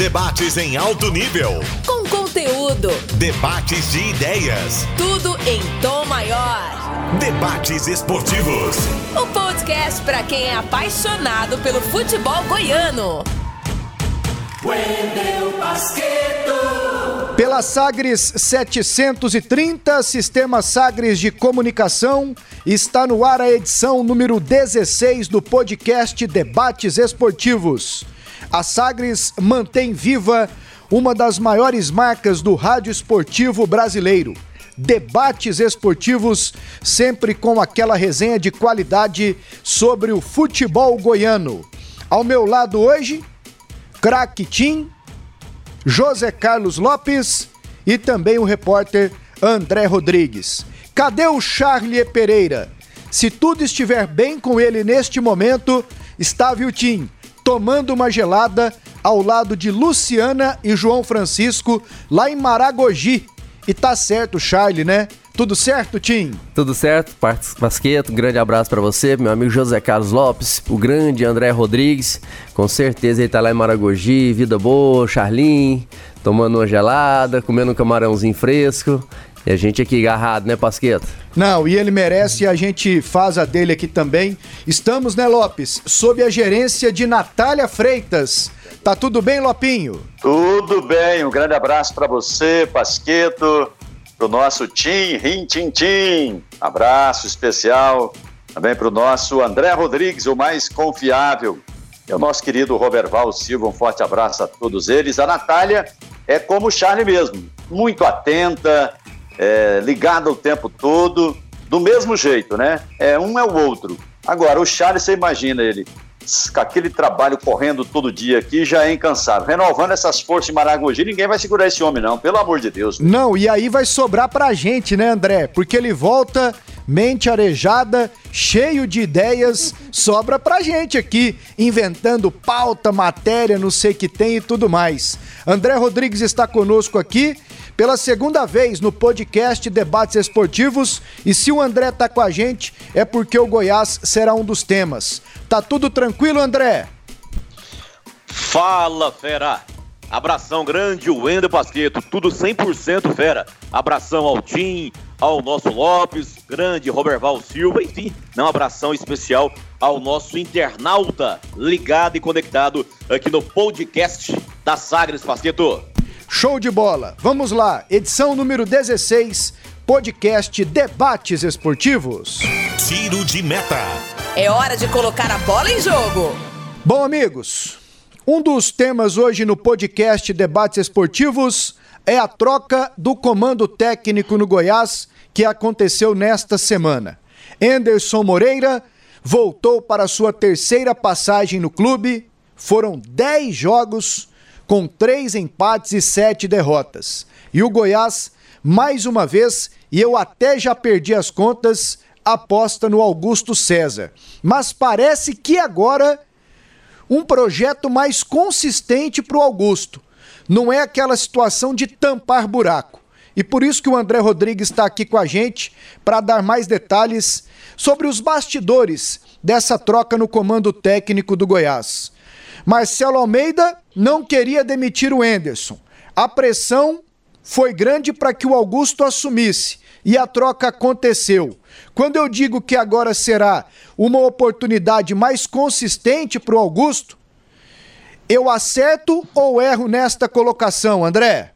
Debates em alto nível. Com conteúdo. Debates de ideias. Tudo em tom maior. Debates esportivos. O podcast para quem é apaixonado pelo futebol goiano. Wendel Basqueto. Pela Sagres 730, Sistema Sagres de Comunicação, está no ar a edição número 16 do podcast Debates Esportivos. A Sagres mantém viva uma das maiores marcas do rádio esportivo brasileiro. Debates esportivos, sempre com aquela resenha de qualidade sobre o futebol goiano. Ao meu lado hoje, craque Tim, José Carlos Lopes e também o repórter André Rodrigues. Cadê o Charlie Pereira? Se tudo estiver bem com ele neste momento, está, Tim? Tomando uma gelada ao lado de Luciana e João Francisco, lá em Maragogi. E tá certo, Charlie, né? Tudo certo, Tim? Tudo certo, Basqueto. Um grande abraço para você, meu amigo José Carlos Lopes, o grande André Rodrigues. Com certeza ele tá lá em Maragogi, vida boa, Charlin, tomando uma gelada, comendo um camarãozinho fresco. E a gente aqui agarrado, né, Pasqueta? Não, e ele merece e a gente faz a dele aqui também. Estamos, né, Lopes, sob a gerência de Natália Freitas. Tá tudo bem, Lopinho? Tudo bem, um grande abraço para você, Pasqueto, pro nosso Tim, Rim Tim Tim. Abraço especial também pro nosso André Rodrigues, o mais confiável. E o nosso querido Roberval Silva, um forte abraço a todos eles. A Natália é como o Charlie mesmo, muito atenta, é, ligada o tempo todo, do mesmo jeito, né? É, um é o outro. Agora, o Charles, você imagina ele com aquele trabalho correndo todo dia aqui, já é incansável. Renovando essas forças em Maragogi, ninguém vai segurar esse homem, não, pelo amor de Deus. Não, e aí vai sobrar pra gente, né, André? Porque ele volta, mente arejada, cheio de ideias, sobra pra gente aqui, inventando pauta, matéria, não sei o que tem e tudo mais. André Rodrigues está conosco aqui pela segunda vez no podcast Debates Esportivos. E se o André tá com a gente, é porque o Goiás será um dos temas. Tá tudo tranquilo, André? Fala, fera! Abração grande, o Wendel Pasqueto, tudo 100% fera. Abração ao Tim, ao nosso Lopes, grande Roberval Silva, enfim, um abração especial ao nosso internauta ligado e conectado aqui no podcast da Sagres Pasqueto. Show de bola! Vamos lá, edição número 16, podcast Debates Esportivos. Tiro de meta. É hora de colocar a bola em jogo. Bom, amigos, um dos temas hoje no podcast Debates Esportivos é a troca do comando técnico no Goiás que aconteceu nesta semana. Anderson Moreira voltou para sua terceira passagem no clube. Foram 10 jogos com três empates e sete derrotas. E o Goiás, mais uma vez, e eu até já perdi as contas, aposta no Augusto César. Mas parece que agora um projeto mais consistente para o Augusto. Não é aquela situação de tampar buraco. E por isso que o André Rodrigues está aqui com a gente para dar mais detalhes sobre os bastidores dessa troca no comando técnico do Goiás. Marcelo Almeida não queria demitir o Enderson. A pressão foi grande para que o Augusto assumisse e a troca aconteceu. Quando eu digo que agora será uma oportunidade mais consistente para o Augusto, eu acerto ou erro nesta colocação, André?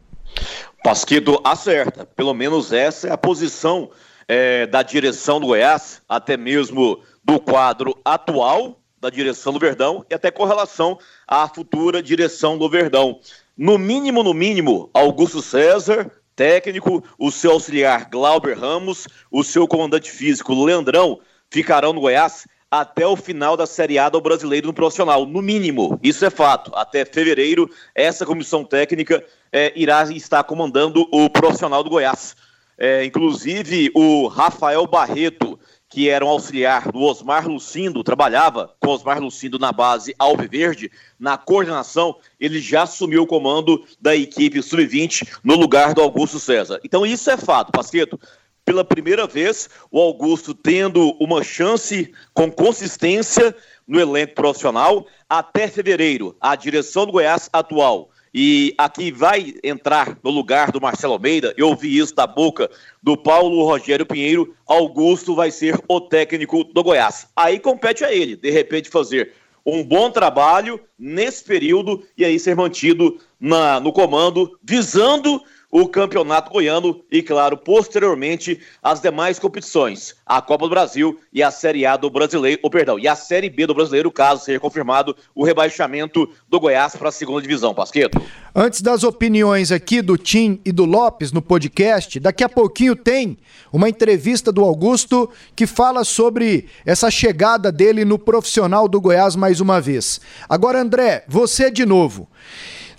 Pasquito acerta. Pelo menos essa é a posição é, da direção do Goiás, até mesmo do quadro atual da direção do Verdão e até com relação à futura direção do Verdão. No mínimo, no mínimo, Augusto César, técnico, o seu auxiliar Glauber Ramos, o seu comandante físico Leandrão ficarão no Goiás até o final da Série A do Brasileiro no profissional, no mínimo, isso é fato. Até fevereiro, essa comissão técnica é, irá estar comandando o profissional do Goiás. É, inclusive, o Rafael Barreto, que era um auxiliar do Osmar Lucindo, trabalhava com Osmar Lucindo na base Alviverde, na coordenação, ele já assumiu o comando da equipe sub-20 no lugar do Augusto César. Então isso é fato, Pasqueto. Pela primeira vez, o Augusto tendo uma chance com consistência no elenco profissional até fevereiro. A direção do Goiás atual e aqui vai entrar no lugar do Marcelo Almeida, eu ouvi isso da boca do Paulo Rogério Pinheiro, Augusto vai ser o técnico do Goiás. Aí compete a ele, de repente, fazer um bom trabalho nesse período e aí ser mantido na, no comando, visando o Campeonato Goiano e, claro, posteriormente as demais competições, a Copa do Brasil e a Série A do Brasileiro, ou perdão, e a Série B do Brasileiro, caso seja confirmado o rebaixamento do Goiás para a segunda divisão, Pasqueto. Antes das opiniões aqui do Tim e do Lopes no podcast, daqui a pouquinho tem uma entrevista do Augusto que fala sobre essa chegada dele no profissional do Goiás mais uma vez. Agora, André, você de novo.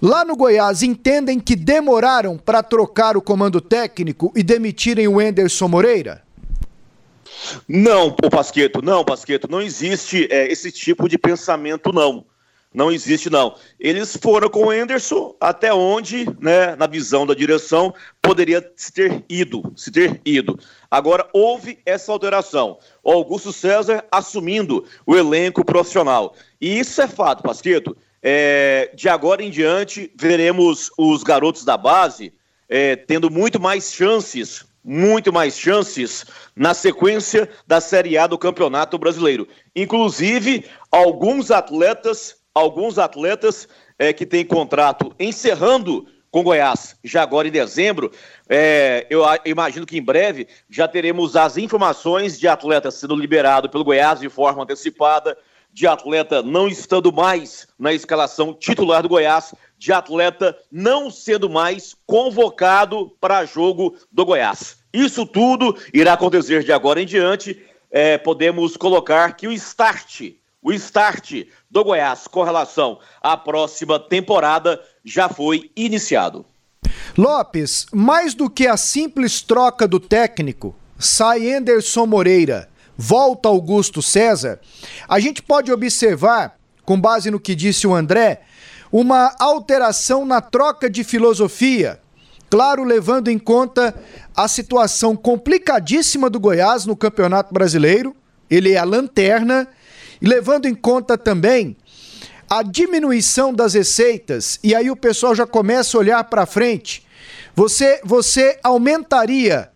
Lá no Goiás, entendem que demoraram para trocar o comando técnico e demitirem o Enderson Moreira? Não, o Pasqueto, não, Pasqueto, não existe é, esse tipo de pensamento, não. Não existe, não. Eles foram com o Enderson até onde, né, na visão da direção, poderia se ter ido, se ter ido. Agora, houve essa alteração. O Augusto César assumindo o elenco profissional. E isso é fato, Pasqueto. É, de agora em diante, veremos os garotos da base é, tendo muito mais chances, muito mais chances na sequência da Série A do Campeonato Brasileiro. Inclusive, alguns atletas, alguns atletas é, que têm contrato encerrando com Goiás, já agora em dezembro, é, eu imagino que em breve já teremos as informações de atletas sendo liberados pelo Goiás de forma antecipada, de atleta não estando mais na escalação titular do Goiás, de atleta não sendo mais convocado para jogo do Goiás. Isso tudo irá acontecer de agora em diante. É, podemos colocar que o start, o start do Goiás com relação à próxima temporada já foi iniciado. Lopes, mais do que a simples troca do técnico, sai Anderson Moreira volta Augusto César, a gente pode observar, com base no que disse o André, uma alteração na troca de filosofia. Claro, levando em conta a situação complicadíssima do Goiás no Campeonato Brasileiro, ele é a lanterna, e levando em conta também a diminuição das receitas, e aí o pessoal já começa a olhar para frente. Você, você aumentaria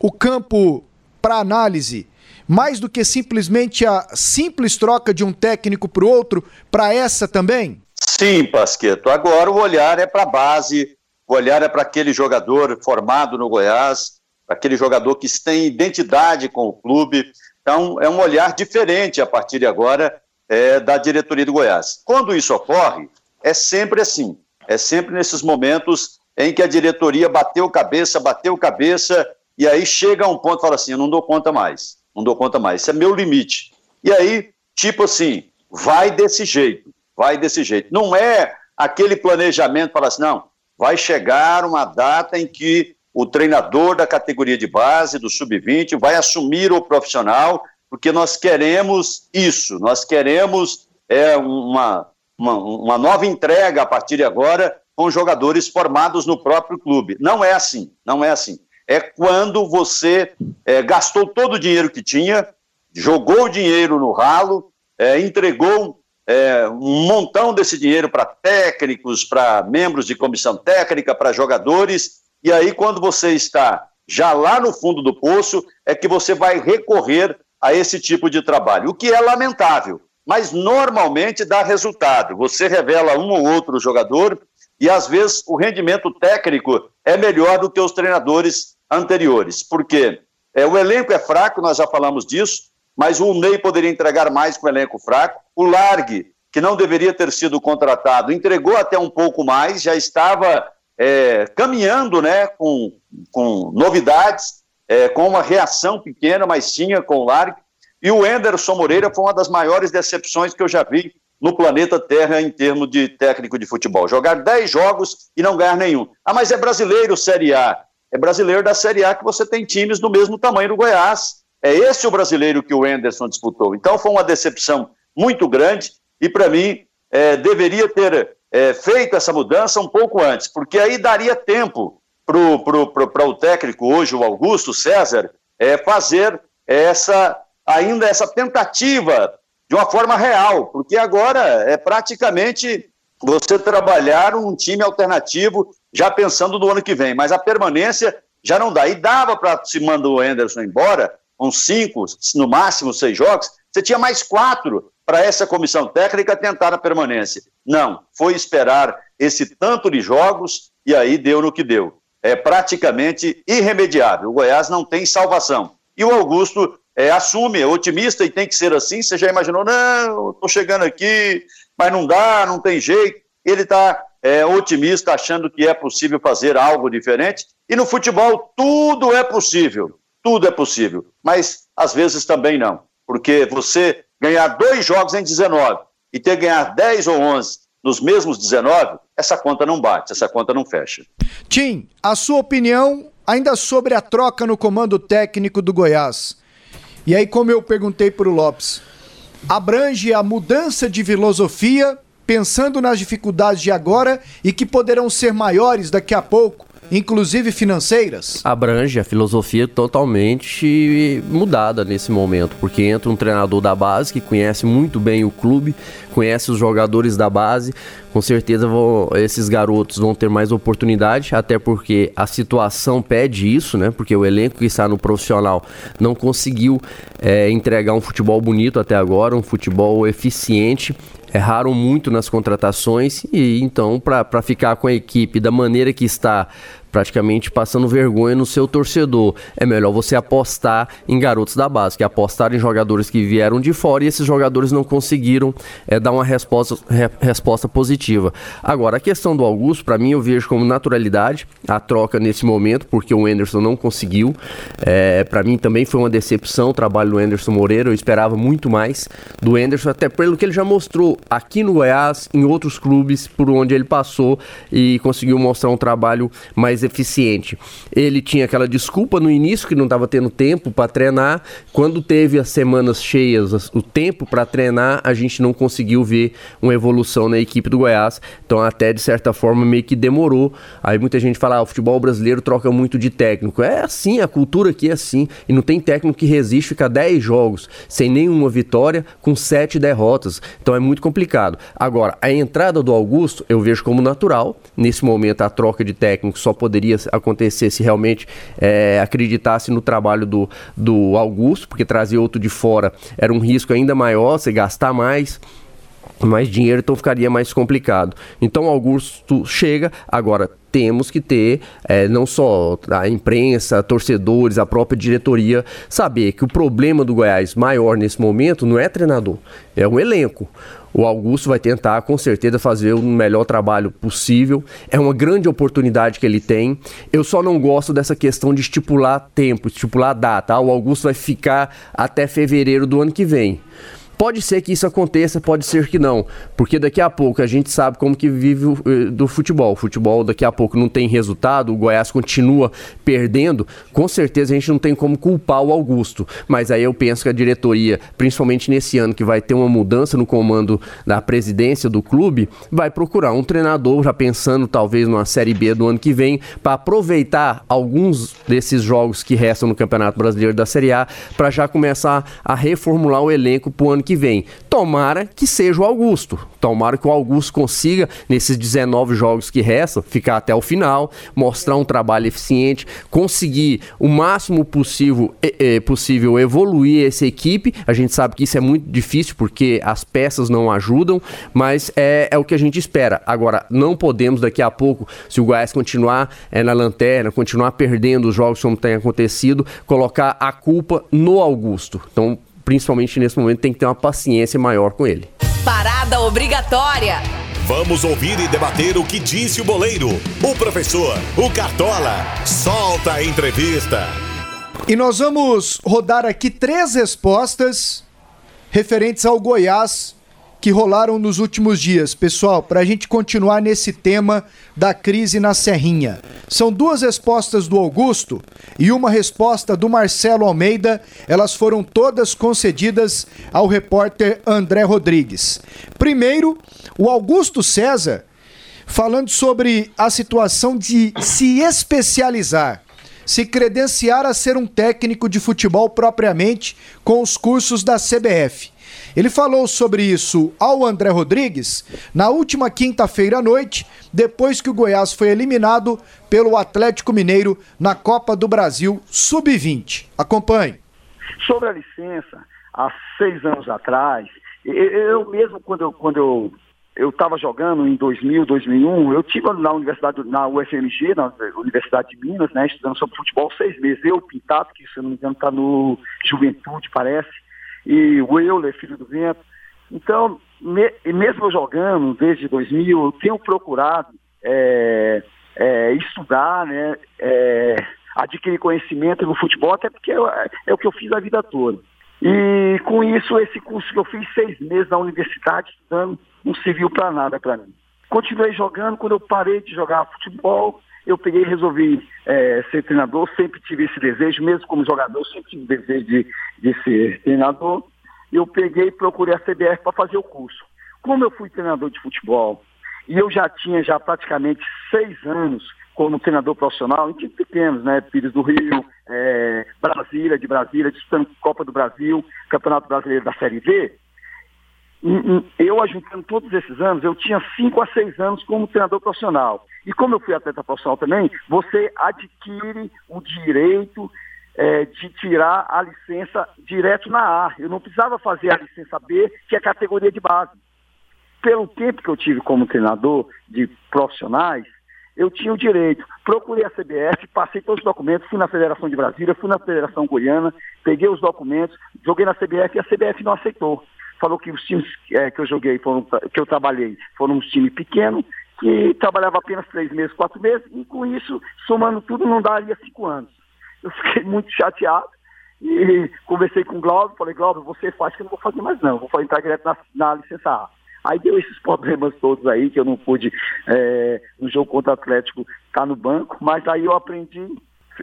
o campo para análise mais do que simplesmente a simples troca de um técnico para o outro, para essa também? Sim, Pasqueto. Agora o olhar é para a base, o olhar é para aquele jogador formado no Goiás, aquele jogador que tem identidade com o clube. Então, é um olhar diferente a partir de agora é, da diretoria do Goiás. Quando isso ocorre, é sempre assim. É sempre nesses momentos em que a diretoria bateu cabeça, bateu cabeça, e aí chega um ponto e fala assim: eu não dou conta mais não dou conta mais, esse é meu limite. E aí, tipo assim, vai desse jeito, vai desse jeito. Não é aquele planejamento para assim, não, vai chegar uma data em que o treinador da categoria de base, do sub-20, vai assumir o profissional, porque nós queremos isso, nós queremos é, uma, uma, uma nova entrega a partir de agora com jogadores formados no próprio clube. Não é assim, não é assim é quando você é, gastou todo o dinheiro que tinha, jogou o dinheiro no ralo, é, entregou é, um montão desse dinheiro para técnicos, para membros de comissão técnica, para jogadores, e aí quando você está já lá no fundo do poço, é que você vai recorrer a esse tipo de trabalho, o que é lamentável, mas normalmente dá resultado. Você revela um ou outro jogador e às vezes o rendimento técnico é melhor do que os treinadores anteriores. Porque é, o elenco é fraco, nós já falamos disso, mas o Ney poderia entregar mais com o elenco fraco. O Largue, que não deveria ter sido contratado, entregou até um pouco mais, já estava é, caminhando né, com, com novidades, é, com uma reação pequena, mas tinha com o Largue. E o Enderson Moreira foi uma das maiores decepções que eu já vi no planeta Terra em termos de técnico de futebol. Jogar 10 jogos e não ganhar nenhum. Ah, mas é brasileiro Série A é brasileiro da Série A que você tem times do mesmo tamanho do Goiás. É esse o brasileiro que o Enderson disputou. Então foi uma decepção muito grande e, para mim, é, deveria ter é, feito essa mudança um pouco antes, porque aí daria tempo para o técnico hoje, o Augusto César, é, fazer essa ainda essa tentativa de uma forma real, porque agora é praticamente você trabalhar um time alternativo já pensando no ano que vem, mas a permanência já não dá. E dava para se mandar o Anderson embora, uns cinco, no máximo seis jogos, você tinha mais quatro para essa comissão técnica tentar a permanência. Não, foi esperar esse tanto de jogos e aí deu no que deu. É praticamente irremediável. O Goiás não tem salvação. E o Augusto é, assume, é otimista e tem que ser assim. Você já imaginou, não, estou chegando aqui, mas não dá, não tem jeito. Ele está é, otimista, achando que é possível fazer algo diferente. E no futebol, tudo é possível. Tudo é possível. Mas às vezes também não. Porque você ganhar dois jogos em 19 e ter ganhar 10 ou 11 nos mesmos 19, essa conta não bate, essa conta não fecha. Tim, a sua opinião ainda sobre a troca no comando técnico do Goiás. E aí, como eu perguntei para o Lopes, abrange a mudança de filosofia, pensando nas dificuldades de agora e que poderão ser maiores daqui a pouco, inclusive financeiras? Abrange a filosofia totalmente mudada nesse momento, porque entra um treinador da base que conhece muito bem o clube, conhece os jogadores da base. Com certeza vão, esses garotos vão ter mais oportunidade, até porque a situação pede isso, né? Porque o elenco que está no profissional não conseguiu é, entregar um futebol bonito até agora, um futebol eficiente erraram muito nas contratações e então para ficar com a equipe da maneira que está praticamente passando vergonha no seu torcedor. É melhor você apostar em garotos da base, que apostar em jogadores que vieram de fora e esses jogadores não conseguiram é, dar uma resposta, re, resposta positiva. Agora, a questão do Augusto, para mim, eu vejo como naturalidade a troca nesse momento, porque o Anderson não conseguiu. É, para mim também foi uma decepção o trabalho do Anderson Moreira, eu esperava muito mais do Anderson, até pelo que ele já mostrou aqui no Goiás, em outros clubes por onde ele passou e conseguiu mostrar um trabalho mais eficiente. Ele tinha aquela desculpa no início que não estava tendo tempo para treinar. Quando teve as semanas cheias, o tempo para treinar, a gente não conseguiu ver uma evolução na equipe do Goiás. Então, até de certa forma, meio que demorou. Aí muita gente fala: ah, o futebol brasileiro troca muito de técnico. É assim, a cultura aqui é assim. E não tem técnico que resiste ficar 10 jogos sem nenhuma vitória, com 7 derrotas. Então é muito complicado. Agora, a entrada do Augusto eu vejo como natural. Nesse momento, a troca de técnico só poderia poderia acontecer se realmente é, acreditasse no trabalho do, do Augusto, porque trazer outro de fora era um risco ainda maior, você gastar mais mais dinheiro, então ficaria mais complicado. Então Augusto chega, agora temos que ter é, não só a imprensa, torcedores, a própria diretoria, saber que o problema do Goiás maior nesse momento não é treinador, é um elenco. O Augusto vai tentar, com certeza, fazer o melhor trabalho possível. É uma grande oportunidade que ele tem. Eu só não gosto dessa questão de estipular tempo, estipular data. Ah, o Augusto vai ficar até fevereiro do ano que vem. Pode ser que isso aconteça, pode ser que não, porque daqui a pouco a gente sabe como que vive o, eh, do futebol. O futebol daqui a pouco não tem resultado, o Goiás continua perdendo. Com certeza a gente não tem como culpar o Augusto, mas aí eu penso que a diretoria, principalmente nesse ano que vai ter uma mudança no comando da presidência do clube, vai procurar um treinador já pensando talvez numa série B do ano que vem para aproveitar alguns desses jogos que restam no Campeonato Brasileiro da Série A para já começar a reformular o elenco para o ano que vem. Tomara que seja o Augusto. Tomara que o Augusto consiga, nesses 19 jogos que restam, ficar até o final, mostrar um trabalho eficiente, conseguir o máximo possível, é, possível evoluir essa equipe. A gente sabe que isso é muito difícil porque as peças não ajudam, mas é, é o que a gente espera. Agora, não podemos daqui a pouco, se o Goiás continuar é, na lanterna, continuar perdendo os jogos como tem acontecido, colocar a culpa no Augusto. Então, principalmente nesse momento, tem que ter uma paciência maior com ele. Parada obrigatória. Vamos ouvir e debater o que disse o boleiro, o professor, o Cartola. Solta a entrevista. E nós vamos rodar aqui três respostas referentes ao Goiás que rolaram nos últimos dias. Pessoal, para a gente continuar nesse tema da crise na Serrinha. São duas respostas do Augusto e uma resposta do Marcelo Almeida. Elas foram todas concedidas ao repórter André Rodrigues. Primeiro, o Augusto César falando sobre a situação de se especializar se credenciar a ser um técnico de futebol propriamente com os cursos da CBF. Ele falou sobre isso ao André Rodrigues na última quinta-feira à noite, depois que o Goiás foi eliminado pelo Atlético Mineiro na Copa do Brasil Sub-20. Acompanhe. Sobre a licença, há seis anos atrás, eu mesmo, quando eu, quando eu eu estava jogando em 2000, 2001, eu tive na universidade, na UFMG, na Universidade de Minas, né, estudando sobre futebol seis meses. Eu, Pintado, que se não me engano está no Juventude, parece, e o Euler, filho do vento. Então, me, mesmo jogando desde 2000, eu tenho procurado é, é, estudar, né, é, adquirir conhecimento no futebol, até porque é, é o que eu fiz a vida toda. E com isso, esse curso que eu fiz seis meses na universidade estudando, não serviu para nada para mim. Continuei jogando, quando eu parei de jogar futebol, eu peguei e resolvi é, ser treinador, sempre tive esse desejo, mesmo como jogador, sempre tive desejo de, de ser treinador. Eu peguei e procurei a CBF para fazer o curso. Como eu fui treinador de futebol e eu já tinha já praticamente seis anos como treinador profissional em times pequenos, né? Pires do Rio, é, Brasília, de Brasília, disputando Copa do Brasil, Campeonato Brasileiro da Série B, eu ajuntando todos esses anos, eu tinha cinco a seis anos como treinador profissional. E como eu fui atleta profissional também, você adquire o direito é, de tirar a licença direto na A. Eu não precisava fazer a licença B, que é a categoria de base. Pelo tempo que eu tive como treinador de profissionais, eu tinha o direito. Procurei a CBF, passei todos os documentos, fui na Federação de Brasília, fui na Federação Goiana, peguei os documentos, joguei na CBF e a CBF não aceitou falou que os times é, que eu joguei, foram, que eu trabalhei, foram uns times pequenos, que trabalhava apenas três meses, quatro meses, e com isso, somando tudo, não daria cinco anos. Eu fiquei muito chateado e conversei com o Glauber, falei, Glauber, você faz que eu não vou fazer mais não, vou entrar direto na, na licença A. Aí deu esses problemas todos aí, que eu não pude, é, no jogo contra o Atlético, estar tá no banco, mas aí eu aprendi,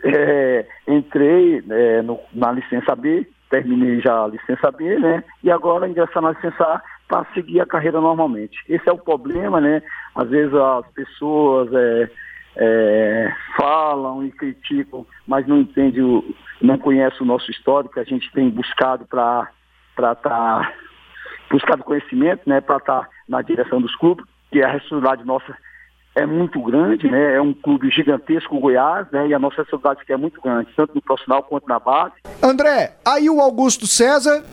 é, entrei é, no, na licença B, terminei já a licença B, né? E agora ingressar na licença A para seguir a carreira normalmente. Esse é o problema, né? Às vezes as pessoas é, é, falam e criticam, mas não entendem, o, não conhecem o nosso histórico a gente tem buscado para estar tá, buscado conhecimento, né? Para estar tá na direção dos clubes, que a responsabilidade nossa é muito grande, né? É um clube gigantesco, o Goiás, né? E a nossa que é muito grande, tanto no profissional quanto na base. André, aí o Augusto César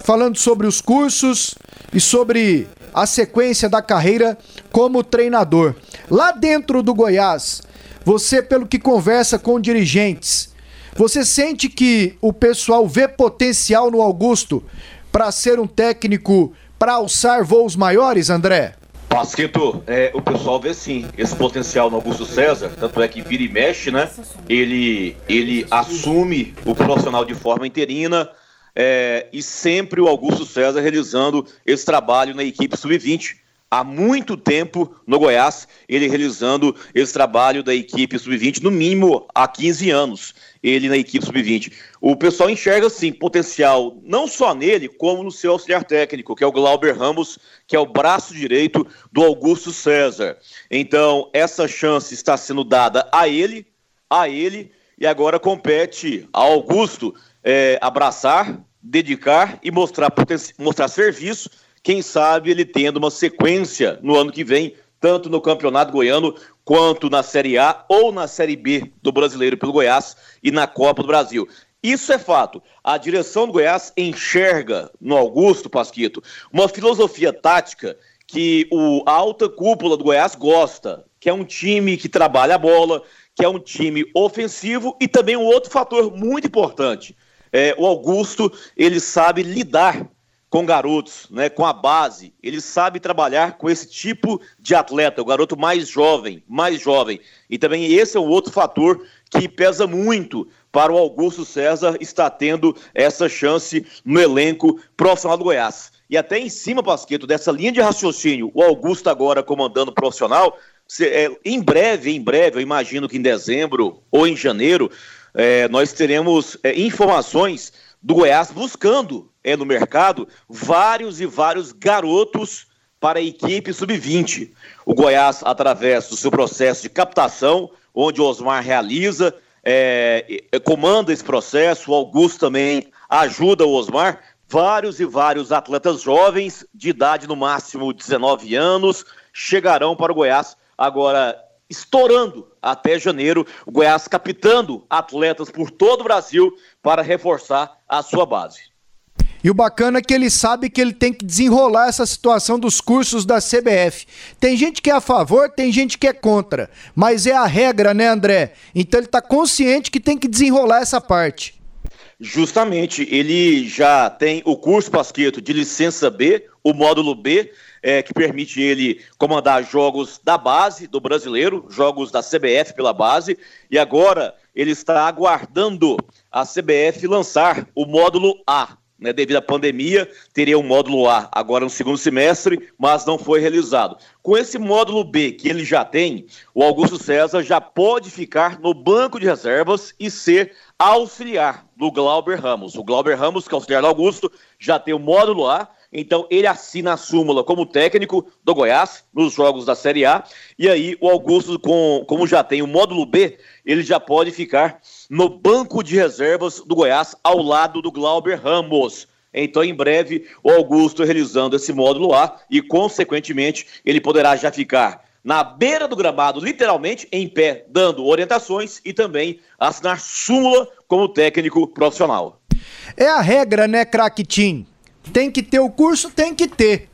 falando sobre os cursos e sobre a sequência da carreira como treinador. Lá dentro do Goiás, você, pelo que conversa com dirigentes, você sente que o pessoal vê potencial no Augusto para ser um técnico para alçar voos maiores, André? Pasqueto, é, o pessoal vê sim esse potencial no Augusto César, tanto é que vira e mexe, né? Ele, ele assume o profissional de forma interina é, e sempre o Augusto César realizando esse trabalho na equipe sub-20 há muito tempo no Goiás, ele realizando esse trabalho da equipe sub-20, no mínimo há 15 anos, ele na equipe sub-20. O pessoal enxerga, sim, potencial não só nele, como no seu auxiliar técnico, que é o Glauber Ramos, que é o braço direito do Augusto César. Então, essa chance está sendo dada a ele, a ele, e agora compete ao Augusto é, abraçar, dedicar e mostrar, mostrar serviço quem sabe ele tendo uma sequência no ano que vem, tanto no Campeonato Goiano quanto na Série A ou na Série B do Brasileiro pelo Goiás e na Copa do Brasil. Isso é fato. A direção do Goiás enxerga no Augusto Pasquito uma filosofia tática que o, a alta cúpula do Goiás gosta, que é um time que trabalha a bola, que é um time ofensivo e também um outro fator muito importante. É, o Augusto ele sabe lidar com garotos, né, com a base. Ele sabe trabalhar com esse tipo de atleta, o garoto mais jovem, mais jovem. E também esse é um outro fator que pesa muito para o Augusto César estar tendo essa chance no elenco profissional do Goiás. E até em cima, Pasqueto, dessa linha de raciocínio, o Augusto agora comandando o profissional, é, em breve, em breve, eu imagino que em dezembro ou em janeiro, é, nós teremos é, informações do Goiás buscando é, no mercado vários e vários garotos para a equipe sub-20. O Goiás, através do seu processo de captação, onde o Osmar realiza, é, comanda esse processo, o Augusto também ajuda o Osmar, vários e vários atletas jovens, de idade no máximo 19 anos, chegarão para o Goiás agora estourando até janeiro, o Goiás captando atletas por todo o Brasil para reforçar a sua base. E o bacana é que ele sabe que ele tem que desenrolar essa situação dos cursos da CBF. Tem gente que é a favor, tem gente que é contra. Mas é a regra, né, André? Então ele está consciente que tem que desenrolar essa parte. Justamente, ele já tem o curso Pasqueto de licença B, o módulo B, é, que permite ele comandar jogos da base do brasileiro, jogos da CBF pela base, e agora ele está aguardando a CBF lançar o módulo A, né, devido à pandemia, teria um módulo A agora no segundo semestre, mas não foi realizado. Com esse módulo B que ele já tem, o Augusto César já pode ficar no banco de reservas e ser auxiliar do Glauber Ramos. O Glauber Ramos, que é auxiliar do Augusto, já tem o módulo A, então ele assina a súmula como técnico do Goiás nos jogos da Série A. E aí o Augusto, com, como já tem o módulo B, ele já pode ficar no banco de reservas do Goiás ao lado do Glauber Ramos. Então, em breve, o Augusto realizando esse módulo A e, consequentemente, ele poderá já ficar na beira do gramado, literalmente em pé, dando orientações e também assinar súmula como técnico profissional. É a regra, né, craque Tim? Tem que ter o curso, tem que ter.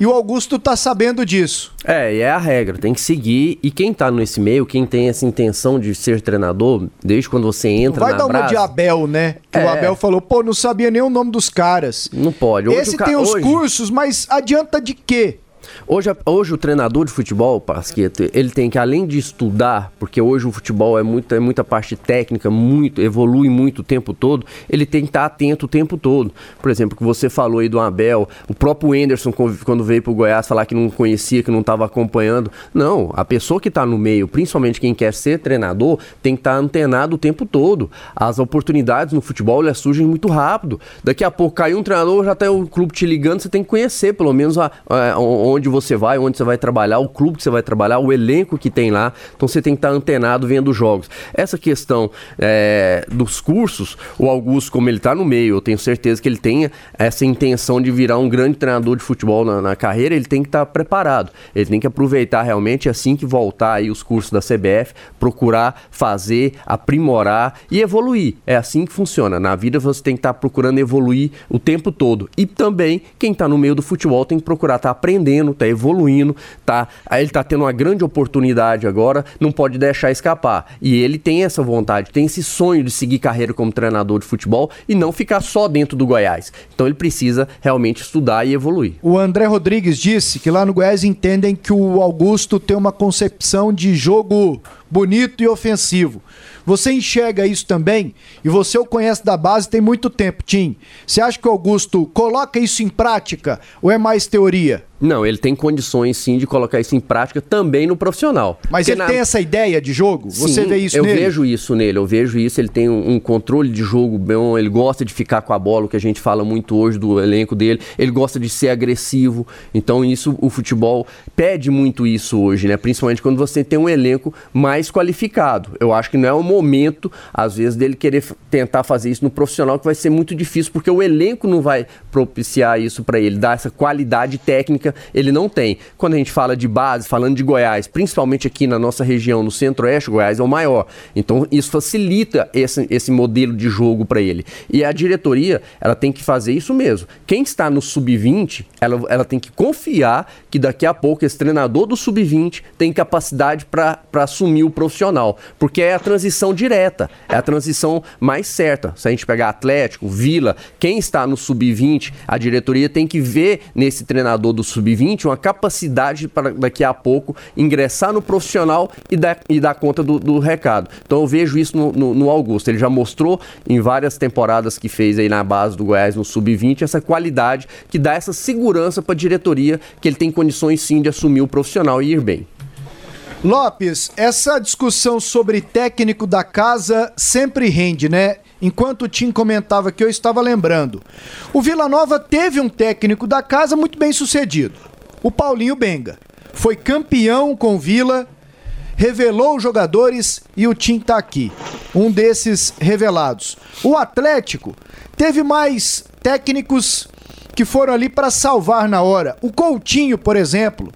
E o Augusto tá sabendo disso. É, e é a regra, tem que seguir. E quem tá nesse meio, quem tem essa intenção de ser treinador, desde quando você entra Vai na dar uma brasa, de Abel, né? Que É. o Abel falou, pô, não sabia nem o nome dos caras. Não pode. Hoje Esse ca- tem os hoje- cursos, mas adianta de quê? Hoje, a- hoje o treinador de futebol, Pasqueto, ele tem que, além de estudar, porque hoje o futebol é muita, é muita parte técnica, muito, evolui muito o tempo todo, ele tem que estar atento o tempo todo. Por exemplo, o que você falou aí do Abel, o próprio Enderson, quando veio pro Goiás falar que não conhecia, que não estava acompanhando. Não, a pessoa que está no meio, principalmente quem quer ser treinador, tem que estar antenado o tempo todo. As oportunidades no futebol elas surgem muito rápido. Daqui a pouco caiu um treinador, já tá o clube te ligando, você tem que conhecer pelo menos a- a- onde você vai, onde você vai trabalhar, o clube que você vai trabalhar, o elenco que tem lá. Então você tem que estar antenado vendo os jogos. Essa questão é, dos cursos, o Augusto, como ele está no meio, eu tenho certeza que ele tenha essa intenção de virar um grande treinador de futebol na, na carreira, ele tem que estar preparado. Ele tem que aproveitar realmente assim que voltar aí os cursos da CBF, procurar fazer, aprimorar e evoluir. É assim que funciona. Na vida você tem que estar procurando evoluir o tempo todo. E também quem está no meio do futebol tem que procurar estar aprendendo, estar evoluindo, tá? Aí ele está tendo uma grande oportunidade agora, não pode deixar escapar. E ele tem essa vontade, tem esse sonho de seguir carreira como treinador de futebol e não ficar só dentro do Goiás. Então ele precisa realmente estudar e evoluir. O André Rodrigues disse que lá no Goiás entendem que o Augusto tem uma concepção de jogo bonito e ofensivo. Você enxerga isso também? E você o conhece da base tem muito tempo, Tim. Você acha que o Augusto coloca isso em prática ou é mais teoria? Não, ele tem condições sim de colocar isso em prática também no profissional. Mas Porque ele na- tem essa ideia de jogo? Você Sim, vê isso eu nele? vejo isso nele, eu vejo isso, ele tem um, um controle de jogo bom, ele gosta de ficar com a bola, o que a gente fala muito hoje do elenco dele, ele gosta de ser agressivo, então isso, o futebol pede muito isso hoje, né, principalmente quando você tem um elenco mais qualificado, eu acho que não é o momento, às vezes, dele querer tentar fazer isso no profissional, que vai ser muito difícil, porque o elenco não vai propiciar isso pra ele, dar essa qualidade técnica, ele não tem. Quando a gente fala de base, falando de Goiás, principalmente aqui na nossa região, no centro-oeste, Goiás é o maior. Então isso facilita esse, esse modelo de jogo para ele. E a diretoria, ela tem que fazer isso mesmo. Quem está no sub-20, ela, ela tem que confiar que daqui a pouco esse treinador do sub-20 tem capacidade para assumir o profissional. Porque é a transição direta, é a transição mais certa. Se a gente pegar Atlético, Vila, quem está no sub-20, a diretoria tem que ver nesse treinador do sub-20 uma capacidade para daqui a pouco ingressar no profissional e dar, e dar conta do, do recado. Então eu vejo isso no, no- no Augusto. Ele já mostrou em várias temporadas que fez aí na base do Goiás no sub-20 essa qualidade que dá essa segurança para a diretoria que ele tem condições sim de assumir o profissional e ir bem. Lopes, essa discussão sobre técnico da casa sempre rende, né? Enquanto o Tim comentava que eu estava lembrando. O Vila Nova teve um técnico da casa muito bem sucedido. O Paulinho Benga. Foi campeão com Vila, revelou os jogadores e o Tim tá aqui. um desses revelados. O Atlético teve mais técnicos que foram ali para salvar na hora. O Coutinho, por exemplo,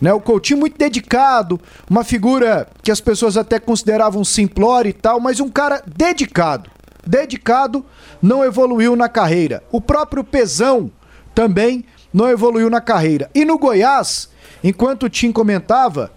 né? O Coutinho muito dedicado, uma figura que as pessoas até consideravam simplória e tal, mas um cara dedicado. Dedicado, não evoluiu na carreira. O próprio Pezão também não evoluiu na carreira. E no Goiás, enquanto o Tim comentava,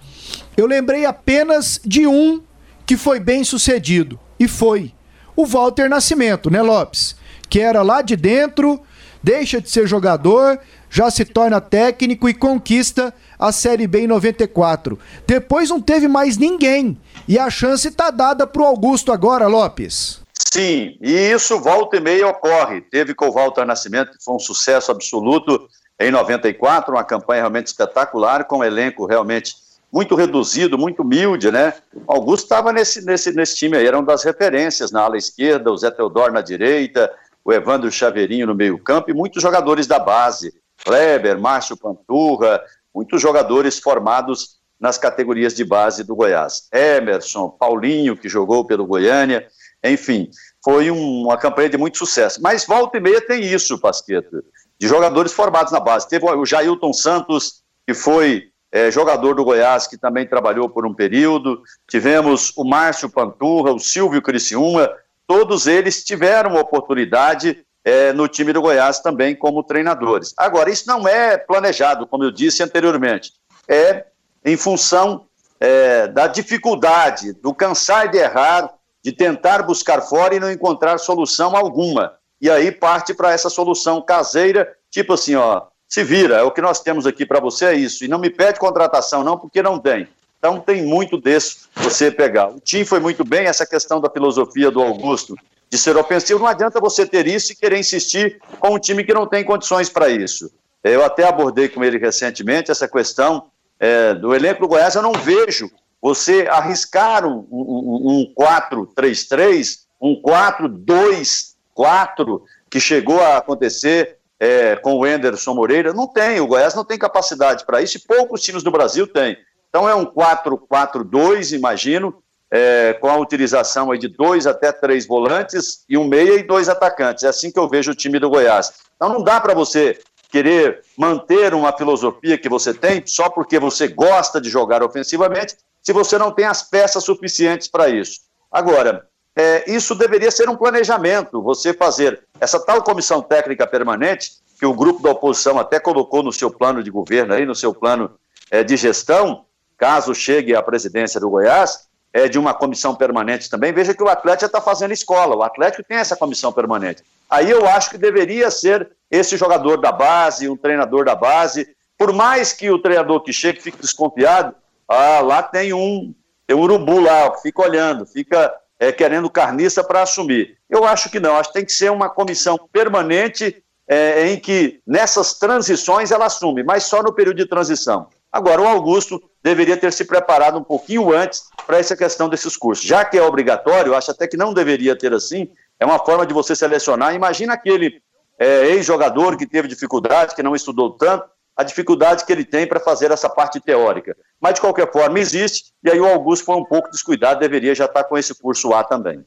eu lembrei apenas de um que foi bem sucedido. E foi o Walter Nascimento, né, Lopes? Que era lá de dentro, deixa de ser jogador, já se torna técnico e conquista a Série B em 94. Depois não teve mais ninguém. E a chance está dada para o Augusto agora, Lopes. Sim, e isso volta e meia ocorre. Teve com o Walter Nascimento, que foi um sucesso absoluto em 94, uma campanha realmente espetacular, com um elenco realmente muito reduzido, muito humilde, né? Augusto estava nesse, nesse, nesse time aí, era uma das referências na ala esquerda, o Zé Teodoro na direita, o Evandro Chaveirinho no meio campo e muitos jogadores da base. Kleber, Márcio Panturra, muitos jogadores formados nas categorias de base do Goiás. Emerson, Paulinho, que jogou pelo Goiânia, enfim, foi um, uma campanha de muito sucesso. Mas volta e meia tem isso, Pasqueto, de jogadores formados na base. Teve o Jailton Santos, que foi é, jogador do Goiás, que também trabalhou por um período. Tivemos o Márcio Panturra, o Silvio Criciúma, todos eles tiveram oportunidade é, no time do Goiás também como treinadores. Agora, isso não é planejado, como eu disse anteriormente, é em função é, da dificuldade, do cansar de errar, de tentar buscar fora e não encontrar solução alguma. E aí parte para essa solução caseira, tipo assim, ó, se vira, é o que nós temos aqui para você, é isso. E não me pede contratação, não, porque não tem. Então tem muito desse você pegar. O Tim foi muito bem, essa questão da filosofia do Augusto de ser ofensivo, não adianta você ter isso e querer insistir com um time que não tem condições para isso. Eu até abordei com ele recentemente essa questão é, do elenco do Goiás, eu não vejo você arriscar um, um, um 4-3-3, um 4-2-4, que chegou a acontecer é, com o Enderson Moreira, não tem, o Goiás não tem capacidade para isso e poucos times do Brasil têm. Então é um 4-4-2, imagino, é, com a utilização de dois até três volantes e um meia e dois atacantes. É assim que eu vejo o time do Goiás. Então não dá para você querer manter uma filosofia que você tem só porque você gosta de jogar ofensivamente, se você não tem as peças suficientes para isso. Agora, é, isso deveria ser um planejamento, você fazer essa tal comissão técnica permanente, que o grupo da oposição até colocou no seu plano de governo, aí, no seu plano é, de gestão, caso chegue à presidência do Goiás, é, de uma comissão permanente também. Veja que o Atlético está fazendo escola, o Atlético tem essa comissão permanente. Aí eu acho que deveria ser esse jogador da base, um treinador da base. Por mais que o treinador que chegue fique desconfiado, ah, lá tem um, tem um urubu lá, fica olhando, fica é, querendo carniça para assumir. Eu acho que não, acho que tem que ser uma comissão permanente é, em que nessas transições ela assume, mas só no período de transição. Agora, o Augusto deveria ter se preparado um pouquinho antes para essa questão desses cursos. Já que é obrigatório, acho até que não deveria ter assim, é uma forma de você selecionar. Imagina aquele é, ex-jogador que teve dificuldade, que não estudou tanto, a dificuldade que ele tem para fazer essa parte teórica. Mas, de qualquer forma, existe, e aí o Augusto foi um pouco descuidado, deveria já estar com esse curso A também.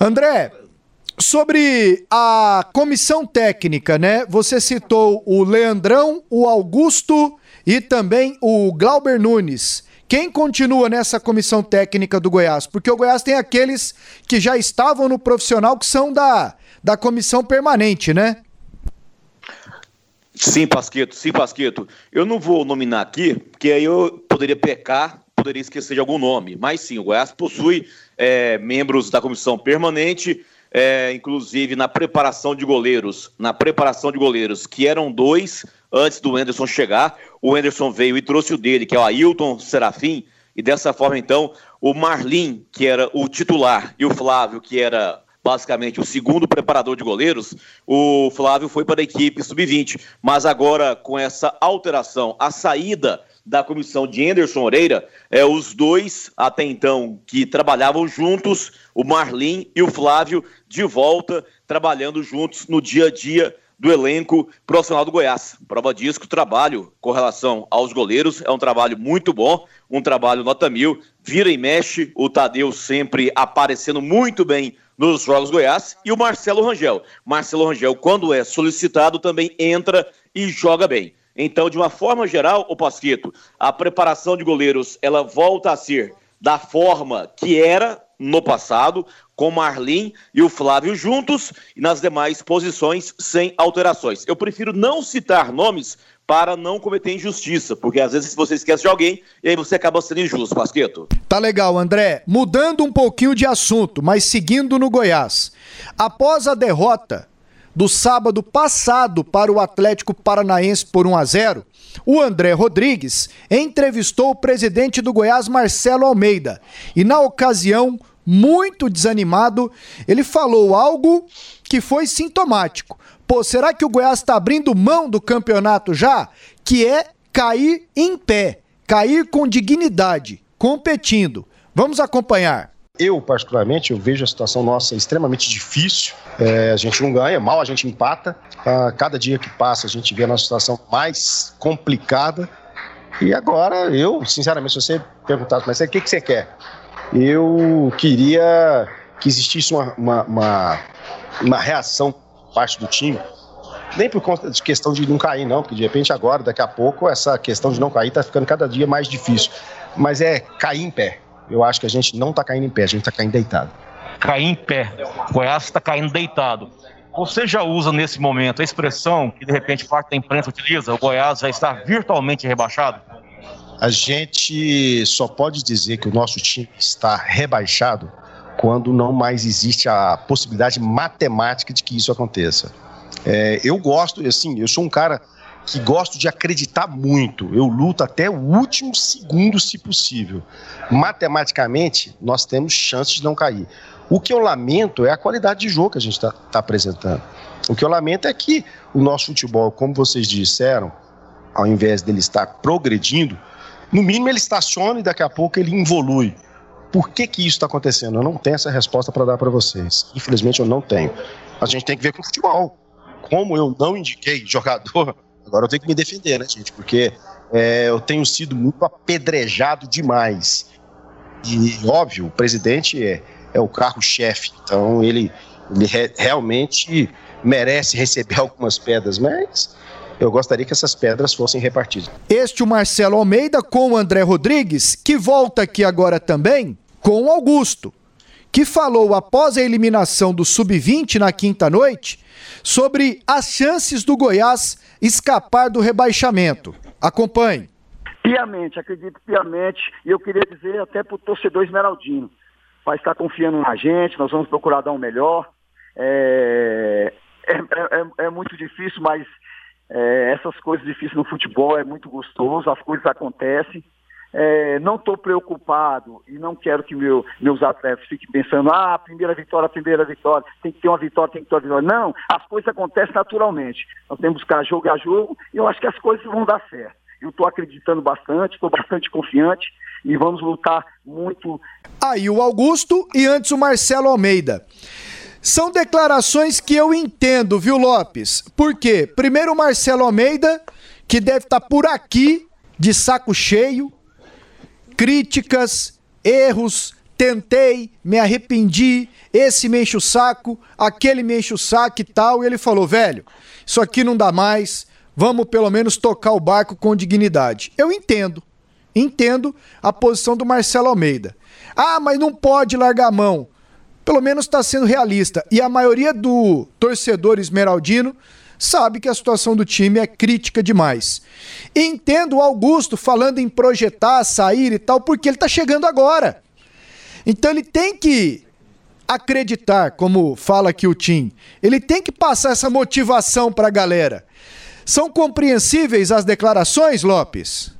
André, sobre a comissão técnica, né? Você citou o Leandrão, o Augusto e também o Glauber Nunes. Quem continua nessa comissão técnica do Goiás? Porque o Goiás tem aqueles que já estavam no profissional que são da, da comissão permanente, né? Sim, Pasqueto, sim, Pasqueto. Eu não vou nominar aqui, porque aí eu poderia pecar, poderia esquecer de algum nome. Mas sim, o Goiás possui é, membros da comissão permanente, é, inclusive na preparação de goleiros, na preparação de goleiros, que eram dois, antes do Anderson chegar. O Anderson veio e trouxe o dele, que é o Ailton Serafim, e dessa forma, então, o Marlin, que era o titular, e o Flávio, que era basicamente o segundo preparador de goleiros, o Flávio foi para a equipe sub-20. Mas agora, com essa alteração, a saída da comissão de Anderson Moreira, é, os dois, até então, que trabalhavam juntos, o Marlin e o Flávio, de volta, trabalhando juntos no dia a dia do elenco profissional do Goiás. Prova disso que o trabalho com relação aos goleiros é um trabalho muito bom, um trabalho nota mil, vira e mexe, o Tadeu sempre aparecendo muito bem nos Jogos Goiás e o Marcelo Rangel. Marcelo Rangel, quando é solicitado, também entra e joga bem. Então, de uma forma geral, o Pasquito, a preparação de goleiros, ela volta a ser da forma que era no passado, com Marlin e o Flávio juntos e nas demais posições sem alterações. Eu prefiro não citar nomes para não cometer injustiça, porque às vezes você esquece de alguém e aí você acaba sendo injusto, Pasqueto. Tá legal, André. Mudando um pouquinho de assunto, mas seguindo no Goiás. Após a derrota do sábado passado para o Atlético Paranaense por 1 a 0, o André Rodrigues entrevistou o presidente do Goiás, Marcelo Almeida, e na ocasião, muito desanimado, ele falou algo que foi sintomático. Pô, será que o Goiás está abrindo mão do campeonato já? Que é cair em pé, cair com dignidade, competindo. Vamos acompanhar. Eu, particularmente, eu vejo a situação nossa extremamente difícil. É, a gente não ganha, mal a gente empata. A cada dia que passa, a gente vê a nossa situação mais complicada. E agora, eu, sinceramente, se você perguntar, mas o que, que você quer? Eu queria que existisse uma, uma, uma, uma reação parte do time nem por conta de questão de não cair, não, porque de repente agora, daqui a pouco, essa questão de não cair está ficando cada dia mais difícil. Mas é cair em pé eu acho que a gente não está caindo em pé, a gente está caindo deitado. Cair em pé. O Goiás está caindo deitado. Você já usa nesse momento a expressão que de repente parte da imprensa utiliza, o Goiás já está virtualmente rebaixado? A gente só pode dizer que o nosso time está rebaixado quando não mais existe a possibilidade matemática de que isso aconteça. É, eu gosto, assim, eu sou um cara que gosto de acreditar muito. Eu luto até o último segundo, se possível. Matematicamente, nós temos chances de não cair. O que eu lamento é a qualidade de jogo que a gente está tá apresentando. O que eu lamento é que o nosso futebol, como vocês disseram, ao invés dele estar progredindo, no mínimo ele estaciona e daqui a pouco ele evolui. Por que, que isso está acontecendo? Eu não tenho essa resposta para dar para vocês. Infelizmente eu não tenho. A gente tem que ver com o futebol. Como eu não indiquei jogador Agora eu tenho que me defender, né, gente? Porque é, eu tenho sido muito apedrejado demais. E, óbvio, o presidente é, é o carro-chefe, então ele, ele re, realmente merece receber algumas pedras, mas eu gostaria que essas pedras fossem repartidas. Este o Marcelo Almeida com o André Rodrigues, que volta aqui agora também com Augusto, que falou após a eliminação do Sub-20 na quinta noite sobre as chances do Goiás escapar do rebaixamento. Acompanhe. Piamente, acredito piamente, e eu queria dizer até para o torcedor esmeraldino, vai estar confiando na gente, nós vamos procurar dar o um melhor. É, é, é, é, muito difícil, mas é, essas coisas difíceis no futebol é muito gostoso, as coisas acontecem. É, não estou preocupado e não quero que meu, meus atletas fiquem pensando, ah, primeira vitória, primeira vitória, tem que ter uma vitória, tem que ter uma vitória. Não, as coisas acontecem naturalmente. Nós temos que buscar jogo a jogo e eu acho que as coisas vão dar certo. Eu estou acreditando bastante, estou bastante confiante e vamos lutar muito. Aí o Augusto e antes o Marcelo Almeida. São declarações que eu entendo, viu, Lopes? Por quê? Primeiro o Marcelo Almeida, que deve estar tá por aqui, de saco cheio, críticas, erros, tentei, me arrependi, esse me enche o saco, aquele me enche o saco e tal. E ele falou, velho, isso aqui não dá mais, vamos pelo menos tocar o barco com dignidade. Eu entendo, entendo a posição do Marcelo Almeida. Ah, mas não pode largar a mão. Pelo menos está sendo realista. E a maioria do torcedor esmeraldino sabe que a situação do time é crítica demais. Entendo o Augusto falando em projetar, sair e tal, porque ele está chegando agora. Então ele tem que acreditar, como fala aqui o Tim. Ele tem que passar essa motivação para a galera. São compreensíveis as declarações, Lopes?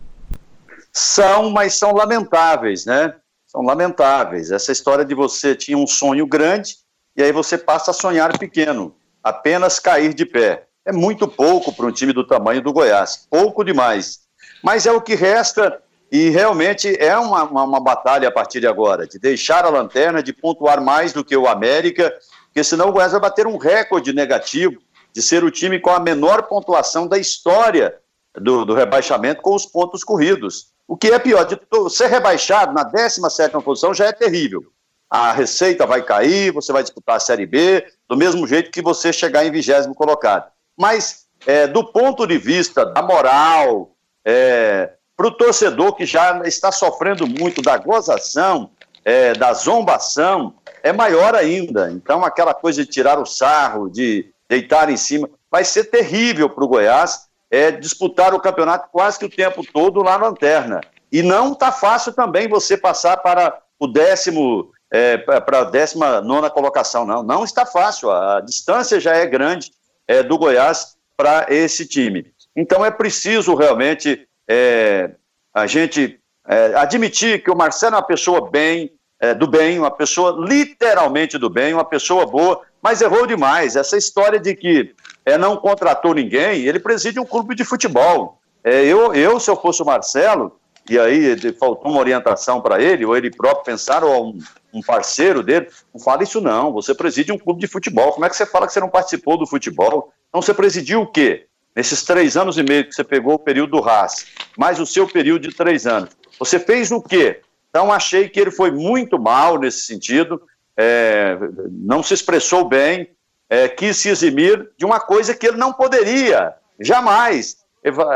São, mas são lamentáveis, né? São lamentáveis. Essa história de você tinha um sonho grande e aí você passa a sonhar pequeno apenas cair de pé. É muito pouco para um time do tamanho do Goiás, pouco demais. Mas é o que resta e realmente é uma, uma, uma, batalha a partir de agora, de deixar a lanterna, de pontuar mais do que o América, porque senão o Goiás vai bater um recorde negativo de ser o time com a menor pontuação da história do, do rebaixamento com os pontos corridos. O que é pior, de ser rebaixado na 17 posição já é terrível. A receita vai cair, você vai disputar a Série B, do mesmo jeito que você chegar em vigésimo colocado. Mas, é, do ponto de vista da moral, é, para o torcedor que já está sofrendo muito da gozação, é, da zombação, é maior ainda. Então, aquela coisa de tirar o sarro, de deitar em cima, vai ser terrível para o Goiás é, disputar o campeonato quase que o tempo todo lá na lanterna. E não está fácil também você passar para o décimo, é, para a décima nona colocação, não. Não está fácil, a distância já é grande é, do Goiás para esse time. Então é preciso realmente é, a gente é, admitir que o Marcelo é uma pessoa bem, é, do bem, uma pessoa literalmente do bem, uma pessoa boa, mas errou demais. Essa história de que é, não contratou ninguém, ele preside um clube de futebol. É, eu, eu, se eu fosse o Marcelo, e aí faltou uma orientação para ele, ou ele próprio pensar, ou um, um, parceiro dele, não fala isso não, você preside um clube de futebol, como é que você fala que você não participou do futebol? Então você presidiu o quê? Nesses três anos e meio que você pegou o período do RAS, mais o seu período de três anos, você fez o quê? Então achei que ele foi muito mal nesse sentido, é, não se expressou bem, é, quis se eximir de uma coisa que ele não poderia, jamais.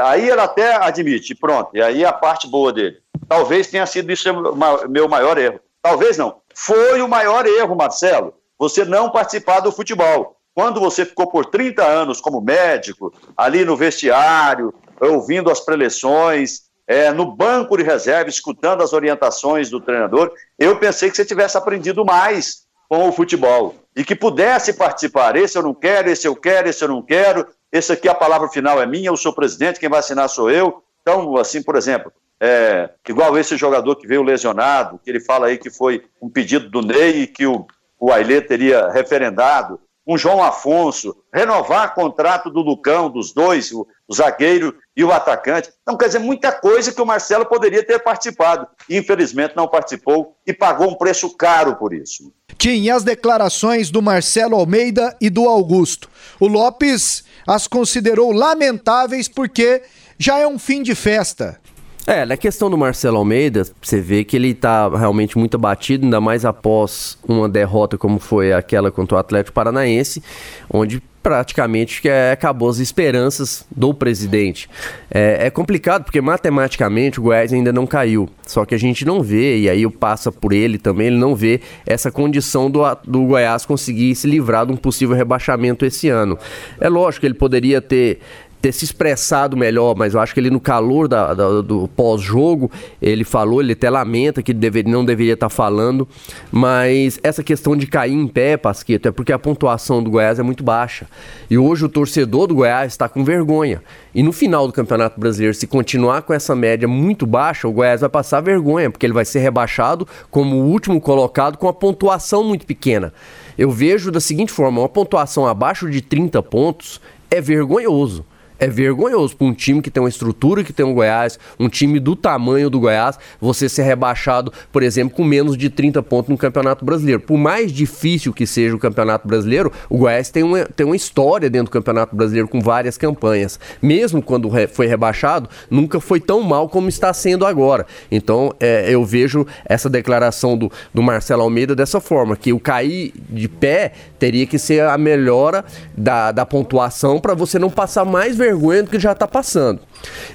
Aí ele até admite, pronto, e aí a parte boa dele. Talvez tenha sido isso meu maior erro. Talvez não. Foi o maior erro, Marcelo, você não participar do futebol. Quando você ficou por 30 anos como médico, ali no vestiário, ouvindo as preleções, é, no banco de reserva, escutando as orientações do treinador, eu pensei que você tivesse aprendido mais com o futebol e que pudesse participar. Esse eu não quero, esse eu quero, esse eu não quero, esse aqui a palavra final é minha, eu sou presidente, quem vai assinar sou eu. Então, assim, por exemplo, é, igual esse jogador que veio lesionado, que ele fala aí que foi um pedido do Ney e que o, o Ailê teria referendado um João Afonso, renovar contrato do Lucão, dos dois, o, o, zagueiro e o atacante. Então, quer dizer, muita coisa que o Marcelo poderia ter participado. Infelizmente, não participou e pagou um preço caro por isso. Tinha as declarações do Marcelo Almeida e do Augusto. O Lopes as considerou lamentáveis porque já é um fim de festa. É, na questão do Marcelo Almeida, você vê que ele tá realmente muito abatido, ainda mais após uma derrota como foi aquela contra o Atlético Paranaense, onde praticamente é, acabou as esperanças do presidente. É, é, complicado porque matematicamente o Goiás ainda não caiu, só que a gente não vê, e aí passa por ele também, ele não vê essa condição do, do Goiás conseguir se livrar de um possível rebaixamento esse ano. É lógico que ele poderia ter ter se expressado melhor, mas eu acho que ele no calor da, da, do pós-jogo, ele falou, ele até lamenta que deve, não deveria estar falando, mas essa questão de cair em pé, Pasqueto, é porque a pontuação do Goiás é muito baixa. E hoje o torcedor do Goiás está com vergonha. E no final do Campeonato Brasileiro, se continuar com essa média muito baixa, o Goiás vai passar vergonha, porque ele vai ser rebaixado como o último colocado com a pontuação muito pequena. Eu vejo da seguinte forma, uma pontuação abaixo de 30 pontos é vergonhoso é vergonhoso para um time que tem uma estrutura que tem o Goiás, um time do tamanho do Goiás, você ser rebaixado, por exemplo, com menos de 30 pontos no Campeonato Brasileiro. Por mais difícil que seja o Campeonato Brasileiro, o Goiás tem uma, tem uma história dentro do Campeonato Brasileiro com várias campanhas. Mesmo quando foi rebaixado, nunca foi tão mal como está sendo agora. Então, é, eu vejo essa declaração do, do Marcelo Almeida dessa forma, que o cair de pé teria que ser a melhora da, da pontuação para você não passar mais vergonha vergonha do que já está passando.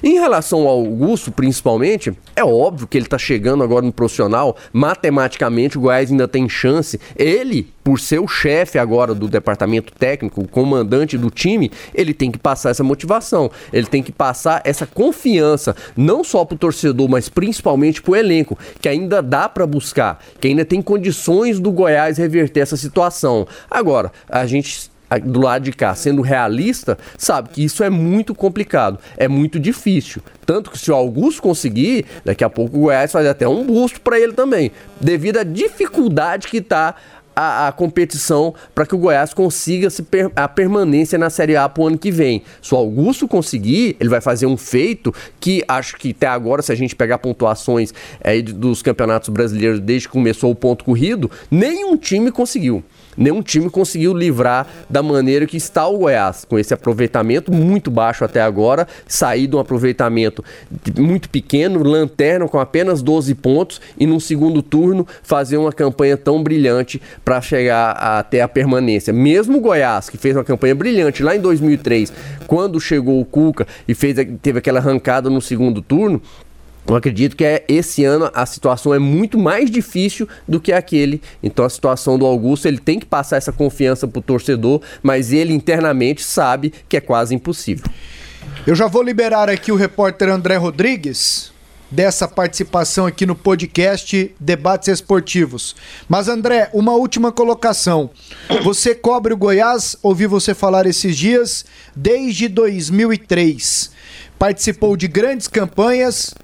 Em relação ao Augusto, principalmente, é óbvio que ele está chegando agora no profissional. Matematicamente, o Goiás ainda tem chance. Ele, por ser o chefe agora do departamento técnico, o comandante do time, ele tem que passar essa motivação. Ele tem que passar essa confiança, não só para o torcedor, mas principalmente para o elenco, que ainda dá para buscar, que ainda tem condições do Goiás reverter essa situação. Agora, a gente do lado de cá, sendo realista, sabe que isso é muito complicado, é muito difícil. Tanto que se o Augusto conseguir, daqui a pouco o Goiás faz até um busto para ele também, devido à dificuldade que está a, a, competição para que o Goiás consiga se per, a permanência na Série A para o ano que vem. Se o Augusto conseguir, ele vai fazer um feito que acho que até agora, se a gente pegar pontuações é, dos campeonatos brasileiros desde que começou o ponto corrido, nenhum time conseguiu. Nenhum time conseguiu livrar da maneira que está o Goiás, com esse aproveitamento muito baixo até agora, sair de um aproveitamento muito pequeno, lanterna com apenas 12 pontos e num segundo turno fazer uma campanha tão brilhante para chegar até a permanência. Mesmo o Goiás, que fez uma campanha brilhante lá em 2003, quando chegou o Cuca e fez, teve aquela arrancada no segundo turno, eu acredito que é, esse ano a situação é muito mais difícil do que aquele. Então a situação do Augusto ele tem que passar essa confiança para o torcedor, mas ele internamente sabe que é quase impossível. Eu já vou liberar aqui o repórter André Rodrigues dessa participação aqui no podcast Debates Esportivos. Mas André, uma última colocação. Você cobre o Goiás, ouvi você falar esses dias, desde 2003. Participou de grandes campanhas,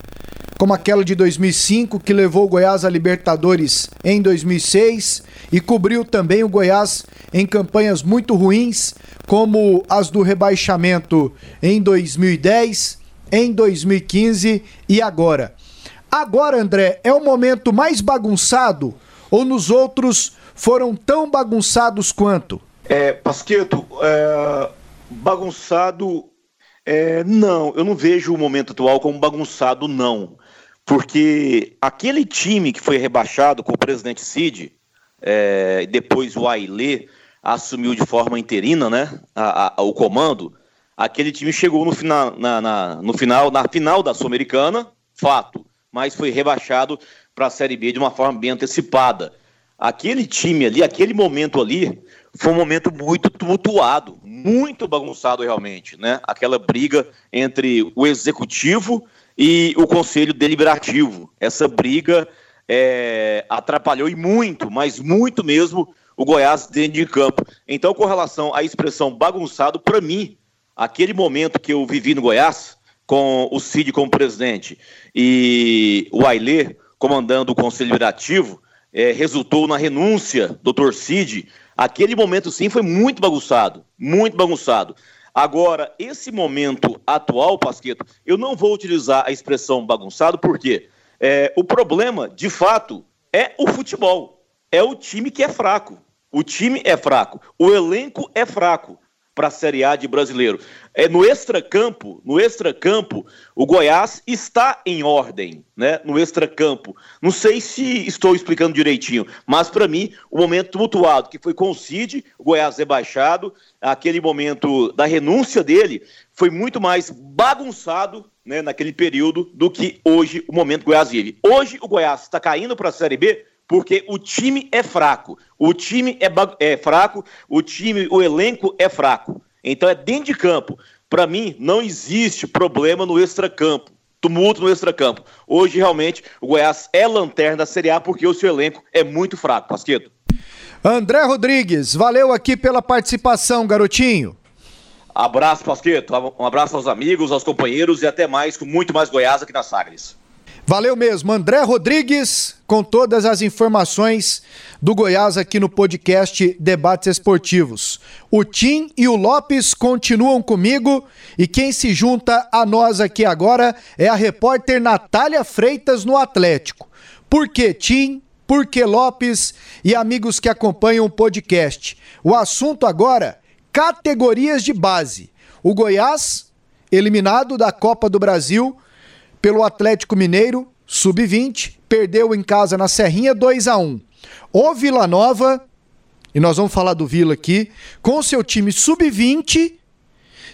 como aquela de 2005, que levou o Goiás a Libertadores em 2006, e cobriu também o Goiás em campanhas muito ruins, como as do rebaixamento em 2010, em 2015 e agora. Agora, André, é o momento mais bagunçado ou nos outros foram tão bagunçados quanto? É, Pasqueto, é, bagunçado, é, não, eu não vejo o momento atual como bagunçado, não. Porque aquele time que foi rebaixado com o presidente Cid, é, depois o Ailê assumiu de forma interina né, a, a, o comando, aquele time chegou no final, na, na, no final, na final da Sul-Americana, fato, mas foi rebaixado para a Série B de uma forma bem antecipada. Aquele time ali, aquele momento ali, foi um momento muito tumultuado, muito bagunçado realmente, né? Aquela briga entre o executivo e o Conselho Deliberativo. Essa briga é, atrapalhou e muito, mas muito mesmo, o Goiás dentro de campo. Então, com relação à expressão bagunçado, para mim, aquele momento que eu vivi no Goiás, com o Cid como presidente e o Ailê comandando o Conselho Deliberativo, é, resultou na renúncia do Dr. Cid. Aquele momento, sim, foi muito bagunçado, muito bagunçado. Agora, esse momento atual, Pasqueto, eu não vou utilizar a expressão bagunçado, porque é, o problema, de fato, é o futebol. É o time que é fraco. O time é fraco. O elenco é fraco para a Série A de brasileiro. É no extracampo, no extracampo, o Goiás está em ordem, né? No extracampo. Não sei se estou explicando direitinho, mas para mim, o momento tumultuado que foi com o Cid, o Goiás rebaixado, aquele momento da renúncia dele foi muito mais bagunçado, né, naquele período do que hoje o momento que o Goiás vive. Hoje o Goiás está caindo para a Série B porque o time é fraco. O time é, é fraco, o time, o elenco é fraco. Então é dentro de campo. Para mim, não existe problema no extracampo. Tumulto no extracampo. Hoje, realmente, o Goiás é lanterna da Série A porque o seu elenco é muito fraco, Pasqueto. André Rodrigues, valeu aqui pela participação, garotinho. Abraço, Pasqueto. Um abraço aos amigos, aos companheiros e até mais, com muito mais Goiás aqui na Sagres. Valeu mesmo, André Rodrigues, com todas as informações do Goiás aqui no podcast Debates Esportivos. O Tim e o Lopes continuam comigo e quem se junta a nós aqui agora é a repórter Natália Freitas no Atlético. Por que Tim? Por que Lopes e amigos que acompanham o podcast? O assunto agora: categorias de base. O Goiás, eliminado da Copa do Brasil pelo Atlético Mineiro, sub-20, perdeu em casa na Serrinha 2 a 1. O Vila Nova, e nós vamos falar do Vila aqui, com seu time sub-20,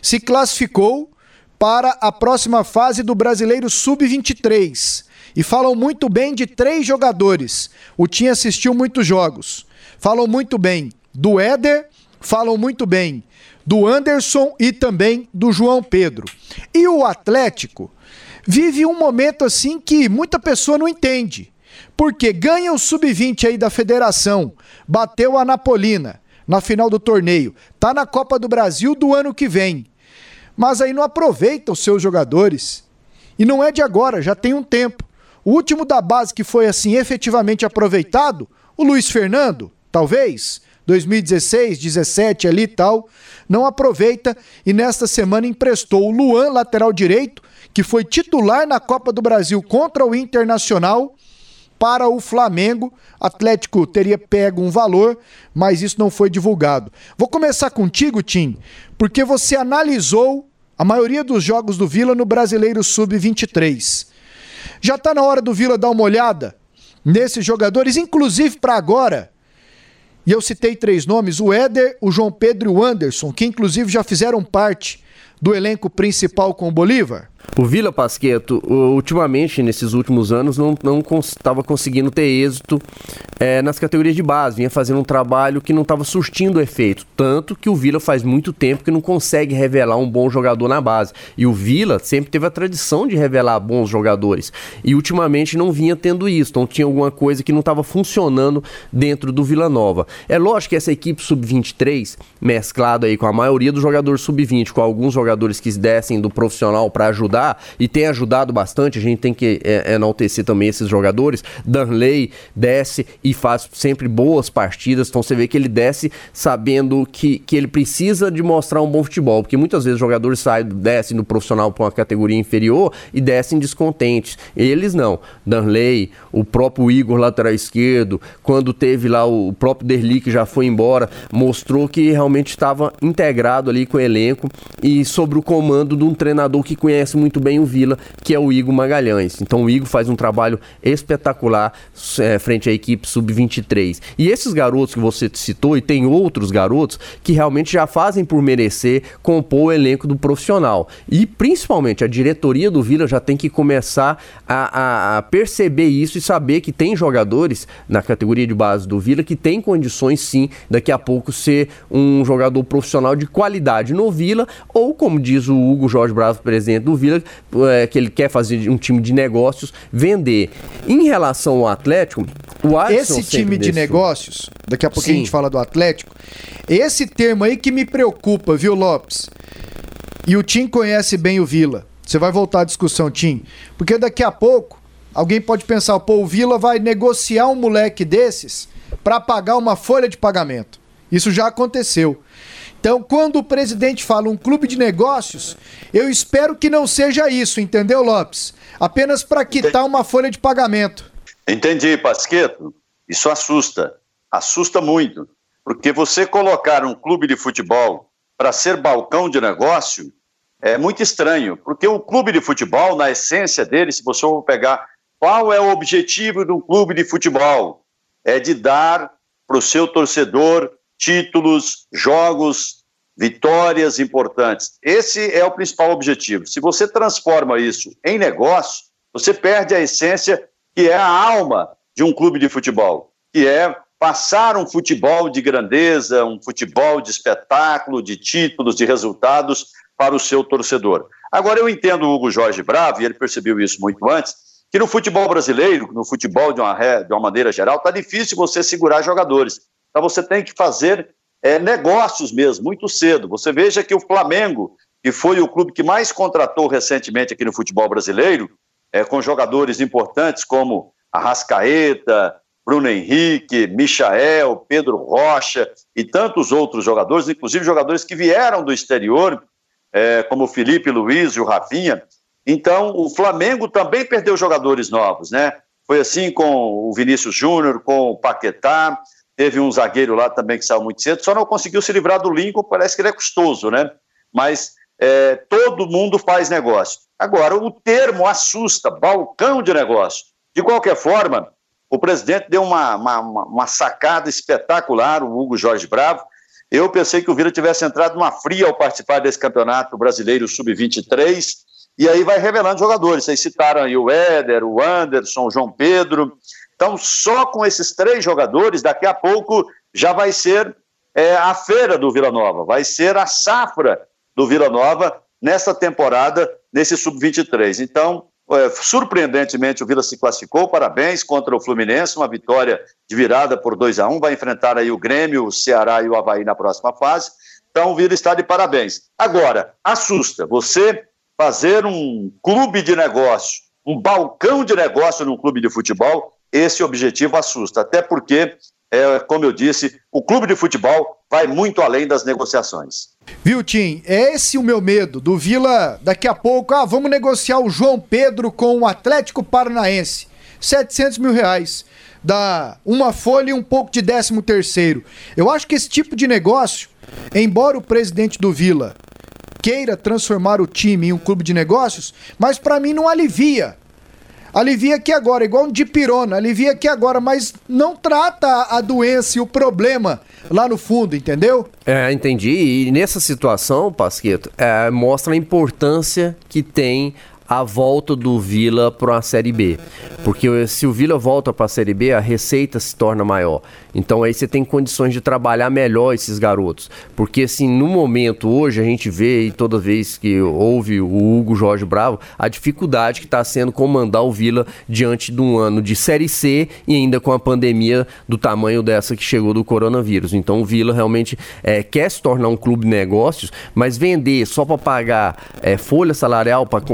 se classificou para a próxima fase do Brasileiro Sub-23. E falam muito bem de três jogadores. O Tim assistiu muitos jogos. Falam muito bem do Éder, falam muito bem do Anderson e também do João Pedro. E o Atlético vive um momento assim que muita pessoa não entende. Porque ganha o sub-20 aí da federação, bateu a Napolina na final do torneio, tá na Copa do Brasil do ano que vem. Mas aí não aproveita os seus jogadores. E não é de agora, já tem um tempo. O último da base que foi assim efetivamente aproveitado, o Luiz Fernando, talvez, 2016, 17 ali e tal, não aproveita e nesta semana emprestou o Luan, lateral direito, que foi titular na Copa do Brasil contra o Internacional, para o Flamengo. Atlético teria pego um valor, mas isso não foi divulgado. Vou começar contigo, Tim, porque você analisou a maioria dos jogos do Vila no Brasileiro Sub-23. Já está na hora do Vila dar uma olhada nesses jogadores, inclusive para agora. E eu citei três nomes: o Éder, o João Pedro e o Anderson, que inclusive já fizeram parte do elenco principal com o Bolívar? O Vila Pasqueto, ultimamente, nesses últimos anos, não estava conseguindo ter êxito é, nas categorias de base, vinha fazendo um trabalho que não estava surtindo efeito. Tanto que o Vila faz muito tempo que não consegue revelar um bom jogador na base. E o Vila sempre teve a tradição de revelar bons jogadores. E ultimamente não vinha tendo isso. Então tinha alguma coisa que não estava funcionando dentro do Vila Nova. É lógico que essa equipe sub-23, mesclado aí com a maioria dos jogadores sub-20, com alguns jogadores que descem do profissional para ajudar, e tem ajudado bastante, a gente tem que é, enaltecer também esses jogadores. Danley desce e faz sempre boas partidas. Então você vê que ele desce sabendo que, que ele precisa de mostrar um bom futebol, porque muitas vezes jogadores saem, descem no profissional para uma categoria inferior e descem descontentes. Eles não. Danley, o próprio Igor lateral esquerdo, quando teve lá o próprio Derli que já foi embora, mostrou que realmente estava integrado ali com o elenco e sobre o comando de um treinador que conhece muito bem o Vila, que é o Igor Magalhães. Então o Igor faz um trabalho espetacular é, frente à equipe sub-23. E esses garotos que você citou, e tem outros garotos, que realmente já fazem por merecer compor o elenco do profissional. E principalmente a diretoria do Vila já tem que começar a, a, perceber isso e saber que tem jogadores na categoria de base do Vila que tem condições sim daqui a pouco ser um jogador profissional de qualidade no Vila, ou como diz o Hugo Jorge Bravo, presidente do Vila, é, que ele quer fazer um time de negócios, vender. Em relação ao Atlético, o Alisson esse time de negócios, daqui a pouco a gente fala do Atlético, esse termo aí que me preocupa, viu, Lopes? E o Tim conhece bem o Vila. Você vai voltar à discussão, Tim. Porque daqui a pouco, alguém pode pensar, pô, o Vila vai negociar um moleque desses para pagar uma folha de pagamento. Isso já aconteceu. Então, quando o presidente fala um clube de negócios, eu espero que não seja isso, entendeu, Lopes? Apenas para quitar uma folha de pagamento. Entendi, Pasqueto. Isso assusta. Assusta muito. Porque você colocar um clube de futebol para ser balcão de negócio é muito estranho. Porque o clube de futebol, na essência dele, se você for pegar qual é o objetivo do clube de futebol, é de dar para o seu torcedor títulos, jogos, vitórias importantes. Esse é o principal objetivo. Se você transforma isso em negócio, você perde a essência que é a alma de um clube de futebol, que é passar um futebol de grandeza, um futebol de espetáculo, de títulos, de resultados para o seu torcedor. Agora, eu entendo o Hugo Jorge Bravo, e ele percebeu isso muito antes, que no futebol brasileiro, no futebol de uma, de uma maneira geral, está difícil você segurar jogadores. Então você tem que fazer é, negócios mesmo, muito cedo. Você veja que o Flamengo, que foi o clube que mais contratou recentemente aqui no futebol brasileiro, é, com jogadores importantes como Arrascaeta, Bruno Henrique, Michael, Pedro Rocha e tantos outros jogadores, inclusive jogadores que vieram do exterior, é, como o Felipe Luiz e o Rafinha. Então, o Flamengo também perdeu jogadores novos, né? Foi assim com o Vinícius Júnior, com o Paquetá, teve um zagueiro lá também que saiu muito cedo, só não conseguiu se livrar do Lincoln, parece que ele é custoso, né? Mas é, todo mundo faz negócio. Agora, o termo assusta, balcão de negócio. De qualquer forma, o presidente deu uma, uma, uma sacada espetacular, o Hugo Jorge Bravo. Eu pensei que o Vila tivesse entrado numa fria ao participar desse campeonato brasileiro sub-23, e aí vai revelando jogadores. Vocês citaram aí o Éder, o Anderson, o João Pedro. Então, só com esses três jogadores, daqui a pouco já vai ser é, a feira do Vila Nova, vai ser a safra do Vila Nova nessa temporada, nesse sub-23. Então, é, surpreendentemente, o Vila se classificou, parabéns contra o Fluminense, uma vitória de virada por 2 a 1 vai enfrentar aí o Grêmio, o Ceará e o Havaí na próxima fase. Então, o Vila está de parabéns. Agora, assusta você fazer um clube de negócio, um balcão de negócio num clube de futebol, esse objetivo assusta, até porque, é, como eu disse, o clube de futebol vai muito além das negociações. Viu, Tim? É esse o meu medo do Vila daqui a pouco. Ah, vamos negociar o João Pedro com o Atlético Paranaense. 700 mil reais. Dá uma folha e um pouco de décimo terceiro. Eu acho que esse tipo de negócio, embora o presidente do Vila queira transformar o time em um clube de negócios, mas para mim não alivia. Alivia aqui agora, igual um dipirona, alivia aqui agora, mas não trata a doença e o problema lá no fundo, entendeu? É, entendi. E nessa situação, Pasqueto, é, mostra a importância que tem a volta do Vila para a Série B. Porque se o Vila volta para a Série B, a receita se torna maior. Então aí você tem condições de trabalhar melhor esses garotos. Porque assim, no momento hoje a gente vê e toda vez que ouve o Hugo Jorge Bravo, a dificuldade que está sendo comandar o Vila diante de um ano de Série C e ainda com a pandemia do tamanho dessa que chegou do coronavírus. Então o Vila realmente é, quer se tornar um clube de negócios, mas vender só para pagar é, folha salarial para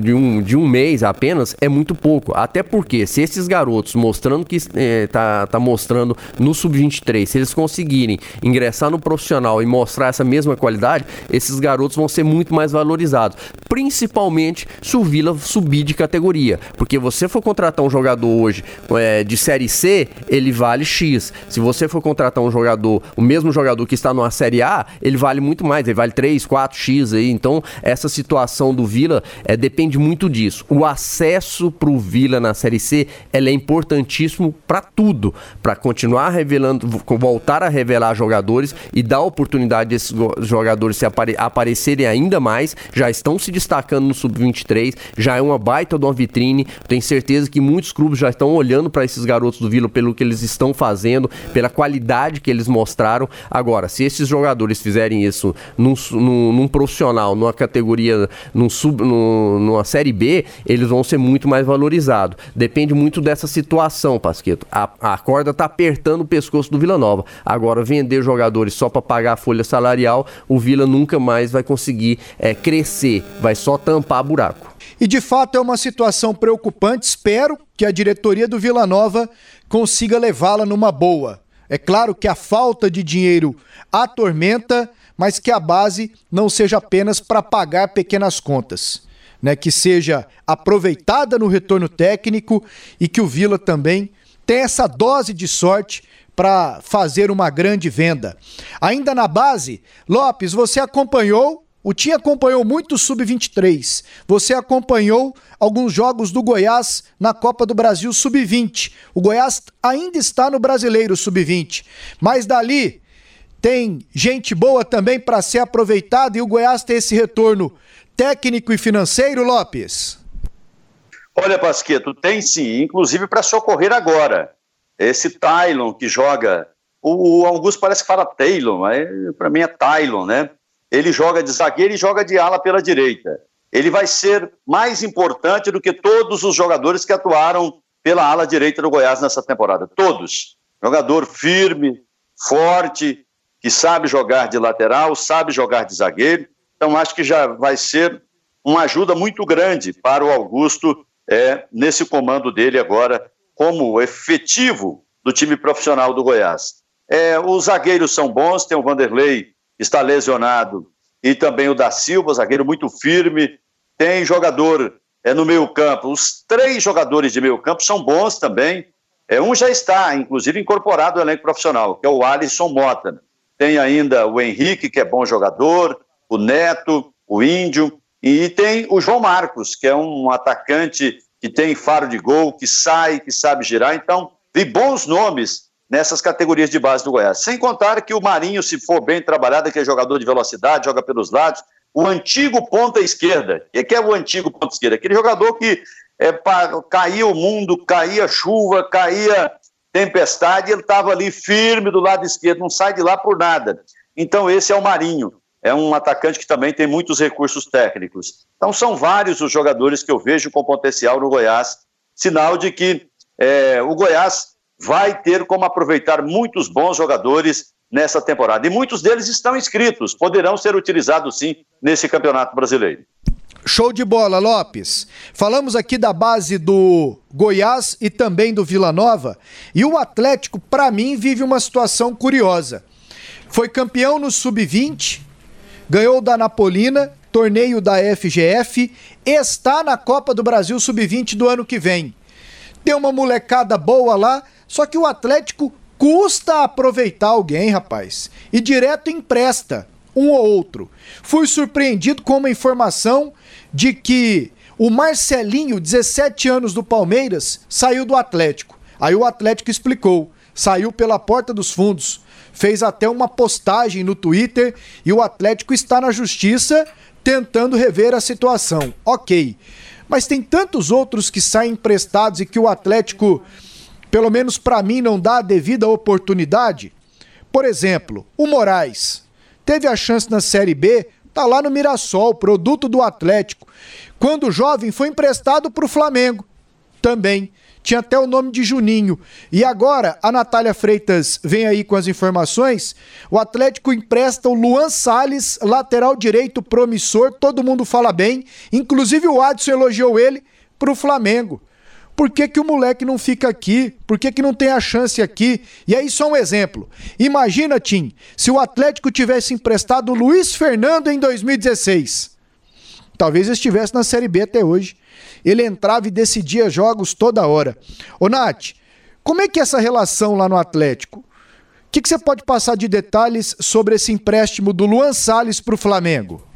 de um, de um mês apenas é muito pouco. Até porque se esses garotos mostrando que é, tá, tá mostrando no sub-23, se eles conseguirem ingressar no profissional e mostrar essa mesma qualidade, esses garotos vão ser muito mais valorizados. Principalmente se o Vila subir de categoria. Porque você for contratar um jogador hoje é, de série C, ele vale X. Se você for contratar um jogador, o mesmo jogador que está numa série A, ele vale muito mais, ele vale 3, 4 X aí. Então, essa situação do Vila é depende muito disso. O acesso para o Vila na Série C é importantíssimo para tudo, para continuar revelando, voltar a revelar jogadores e dar oportunidade desses jogadores se apare aparecerem ainda mais. Já estão se destacando no sub-23, já é uma baita de uma vitrine. Tenho certeza que muitos clubes já estão olhando para esses garotos do Vila pelo que eles estão fazendo, pela qualidade que eles mostraram. Agora, se esses jogadores fizerem isso num, num, num profissional, numa categoria, num sub, num, numa Série B, eles vão ser muito mais valorizados. Depende muito dessa situação, Pasqueto. A, a corda tá apertando o pescoço do Vila Nova. Agora, vender jogadores só para pagar a folha salarial, o Vila nunca mais vai conseguir é, crescer, vai só tampar buraco. E de fato é uma situação preocupante. Espero que a diretoria do Vila Nova consiga levá-la numa boa. É claro que a falta de dinheiro atormenta, mas que a base não seja apenas para pagar pequenas contas né, que seja aproveitada no retorno técnico e que o Vila também tenha essa dose de sorte para fazer uma grande venda. Ainda na base, Lopes, você acompanhou, o Tim acompanhou muito o Sub-23. Você acompanhou alguns jogos do Goiás na Copa do Brasil Sub-20. O Goiás ainda está no Brasileiro Sub-20, mas dali tem gente boa também para ser aproveitada e o Goiás tem esse retorno técnico e financeiro, Lopes? Olha, Pasqueto, tem sim, inclusive para socorrer agora. Esse Tylon que joga, o, Augusto parece que fala mas para mim é Tylon, né? Ele joga de zagueiro e joga de ala pela direita. Ele vai ser mais importante do que todos os jogadores que atuaram pela ala direita do Goiás nessa temporada. Todos. Jogador firme, forte, que sabe jogar de lateral, sabe jogar de zagueiro então, acho que já vai ser uma ajuda muito grande para o Augusto é, nesse comando dele agora, como efetivo do time profissional do Goiás. É, os zagueiros são bons, tem o Vanderlei, está lesionado, e também o da Silva, zagueiro muito firme. Tem jogador é, no meio campo. Os três jogadores de meio campo são bons também. É, um já está, inclusive, incorporado ao elenco profissional, que é o Alisson Mota. Tem ainda o Henrique, que é bom jogador o Neto, o Índio, e tem o João Marcos, que é um atacante que tem faro de gol, que sai, que sabe girar. Então, vi bons nomes nessas categorias de base do Goiás. Sem contar que o Marinho, se for bem trabalhado, que é jogador de velocidade, joga pelos lados, o antigo ponta esquerda. O que é o antigo ponta esquerda? Aquele jogador que é, caía o mundo, caía chuva, caía tempestade, ele estava ali firme do lado esquerdo, não sai de lá por nada. Então, esse é o Marinho é um atacante que também tem muitos recursos técnicos. Então, são vários os jogadores que eu vejo com potencial no Goiás, sinal de que é, o Goiás vai ter como aproveitar muitos bons jogadores nessa temporada. E muitos deles estão inscritos, poderão ser utilizados sim nesse campeonato brasileiro. Show de bola, Lopes. Falamos aqui da base do Goiás e também do Vila Nova. E o Atlético, para mim, vive uma situação curiosa. Foi campeão no Sub-20, ganhou da Napolina, torneio da FGF, está na Copa do Brasil Sub-20 do ano que vem. tem uma molecada boa lá, só que o Atlético custa aproveitar alguém, rapaz, e direto empresta um ou outro. Fui surpreendido com uma informação de que o Marcelinho, 17 anos do Palmeiras, saiu do Atlético. Aí o Atlético explicou, saiu pela porta dos fundos, fez até uma postagem no Twitter e o Atlético está na justiça tentando rever a situação. OK. Mas tem tantos outros que saem emprestados e que o Atlético, pelo menos para mim, não dá a devida oportunidade. Por exemplo, o Moraes teve a chance na Série B, tá lá no Mirassol, produto do Atlético. Quando jovem foi emprestado para o Flamengo, também tinha até o nome de Juninho. E agora a Natália Freitas vem aí com as informações. O Atlético empresta o Luan Salles, lateral direito promissor, todo mundo fala bem, inclusive o Adson elogiou ele para o Flamengo. Por que, que o moleque não fica aqui? Por que, que não tem a chance aqui? E aí, só um exemplo. Imagina, Tim, se o Atlético tivesse emprestado o Luiz Fernando em 2016. Talvez estivesse na Série B até hoje. Ele entrava e decidia jogos toda hora. Ô, Nath, como é que é essa relação lá no Atlético? O que, que você pode passar de detalhes sobre esse empréstimo do Luan Salles para o Flamengo?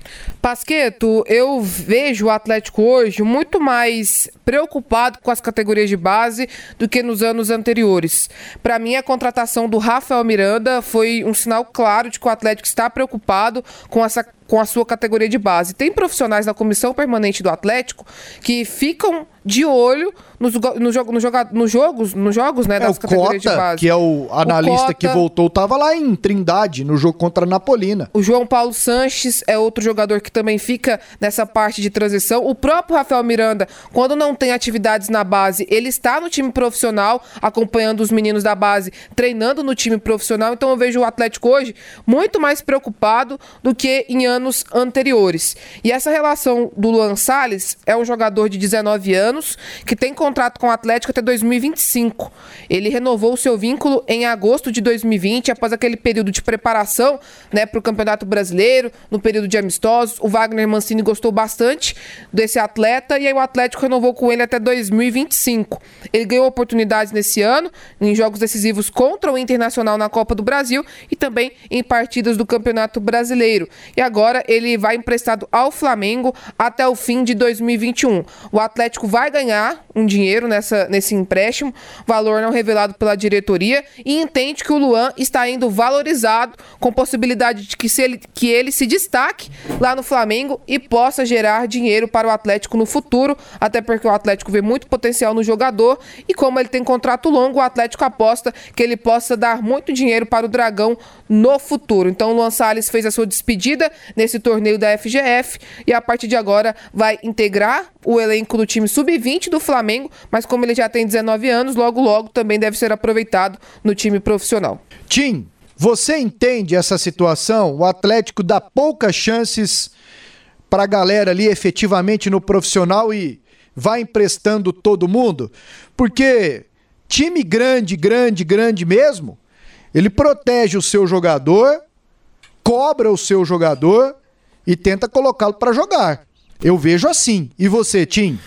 Pasqueto, eu vejo o Atlético hoje muito mais preocupado com as categorias de base do que nos anos anteriores. Para mim, a contratação do Rafael Miranda foi um sinal claro de que o Atlético está preocupado com essa com a sua categoria de base. Tem profissionais da comissão permanente do Atlético que ficam de olho nos, nos, nos, joga, nos jogos, nos jogos né, é, das categorias Cota, de base. Que é o analista o que voltou, estava lá em Trindade, no jogo contra a Napolina. O João Paulo Sanches é outro jogador jogador que também fica nessa parte de transição. O próprio Rafael Miranda, quando não tem atividades na base, ele está no time profissional, acompanhando os meninos da base, treinando no time profissional. Então eu vejo o Atlético hoje muito mais preocupado do que em anos anteriores. E essa relação do Luan Salles é um jogador de 19 anos que tem contrato com o Atlético até 2025. Ele renovou o seu vínculo em agosto de 2020, após aquele período de preparação né, para o Campeonato Brasileiro, no período de amistosos. O Wagner Mancini gostou bastante desse atleta e aí o Atlético renovou com ele até 2025. Ele ganhou oportunidades nesse ano em jogos decisivos contra o Internacional na Copa do Brasil e também em partidas do Campeonato Brasileiro. E agora ele vai emprestado ao Flamengo até o fim de 2021. O Atlético vai ganhar um dinheiro nessa, nesse empréstimo, valor não revelado pela diretoria, e entende que o Luan está indo valorizado com possibilidade de que, se ele, que ele se destaque lá no Flamengo e possa gerar dinheiro para o Atlético no futuro, até porque o Atlético vê muito potencial no jogador e como ele tem contrato longo, o Atlético aposta que ele possa dar muito dinheiro para o Dragão no futuro. Então o Luan Salles fez a sua despedida nesse torneio da FGF e a partir de agora vai integrar o elenco do time sub-20 do Flamengo, mas como ele já tem 19 anos, logo logo também deve ser aproveitado no time profissional. Tim, você entende essa situação? O Atlético dá poucas chances para a galera ali efetivamente no profissional e vai emprestando todo mundo? Porque time grande, grande, grande mesmo, ele protege o seu jogador, cobra o seu jogador e tenta colocá-lo para jogar. Eu vejo assim. E você, Tim?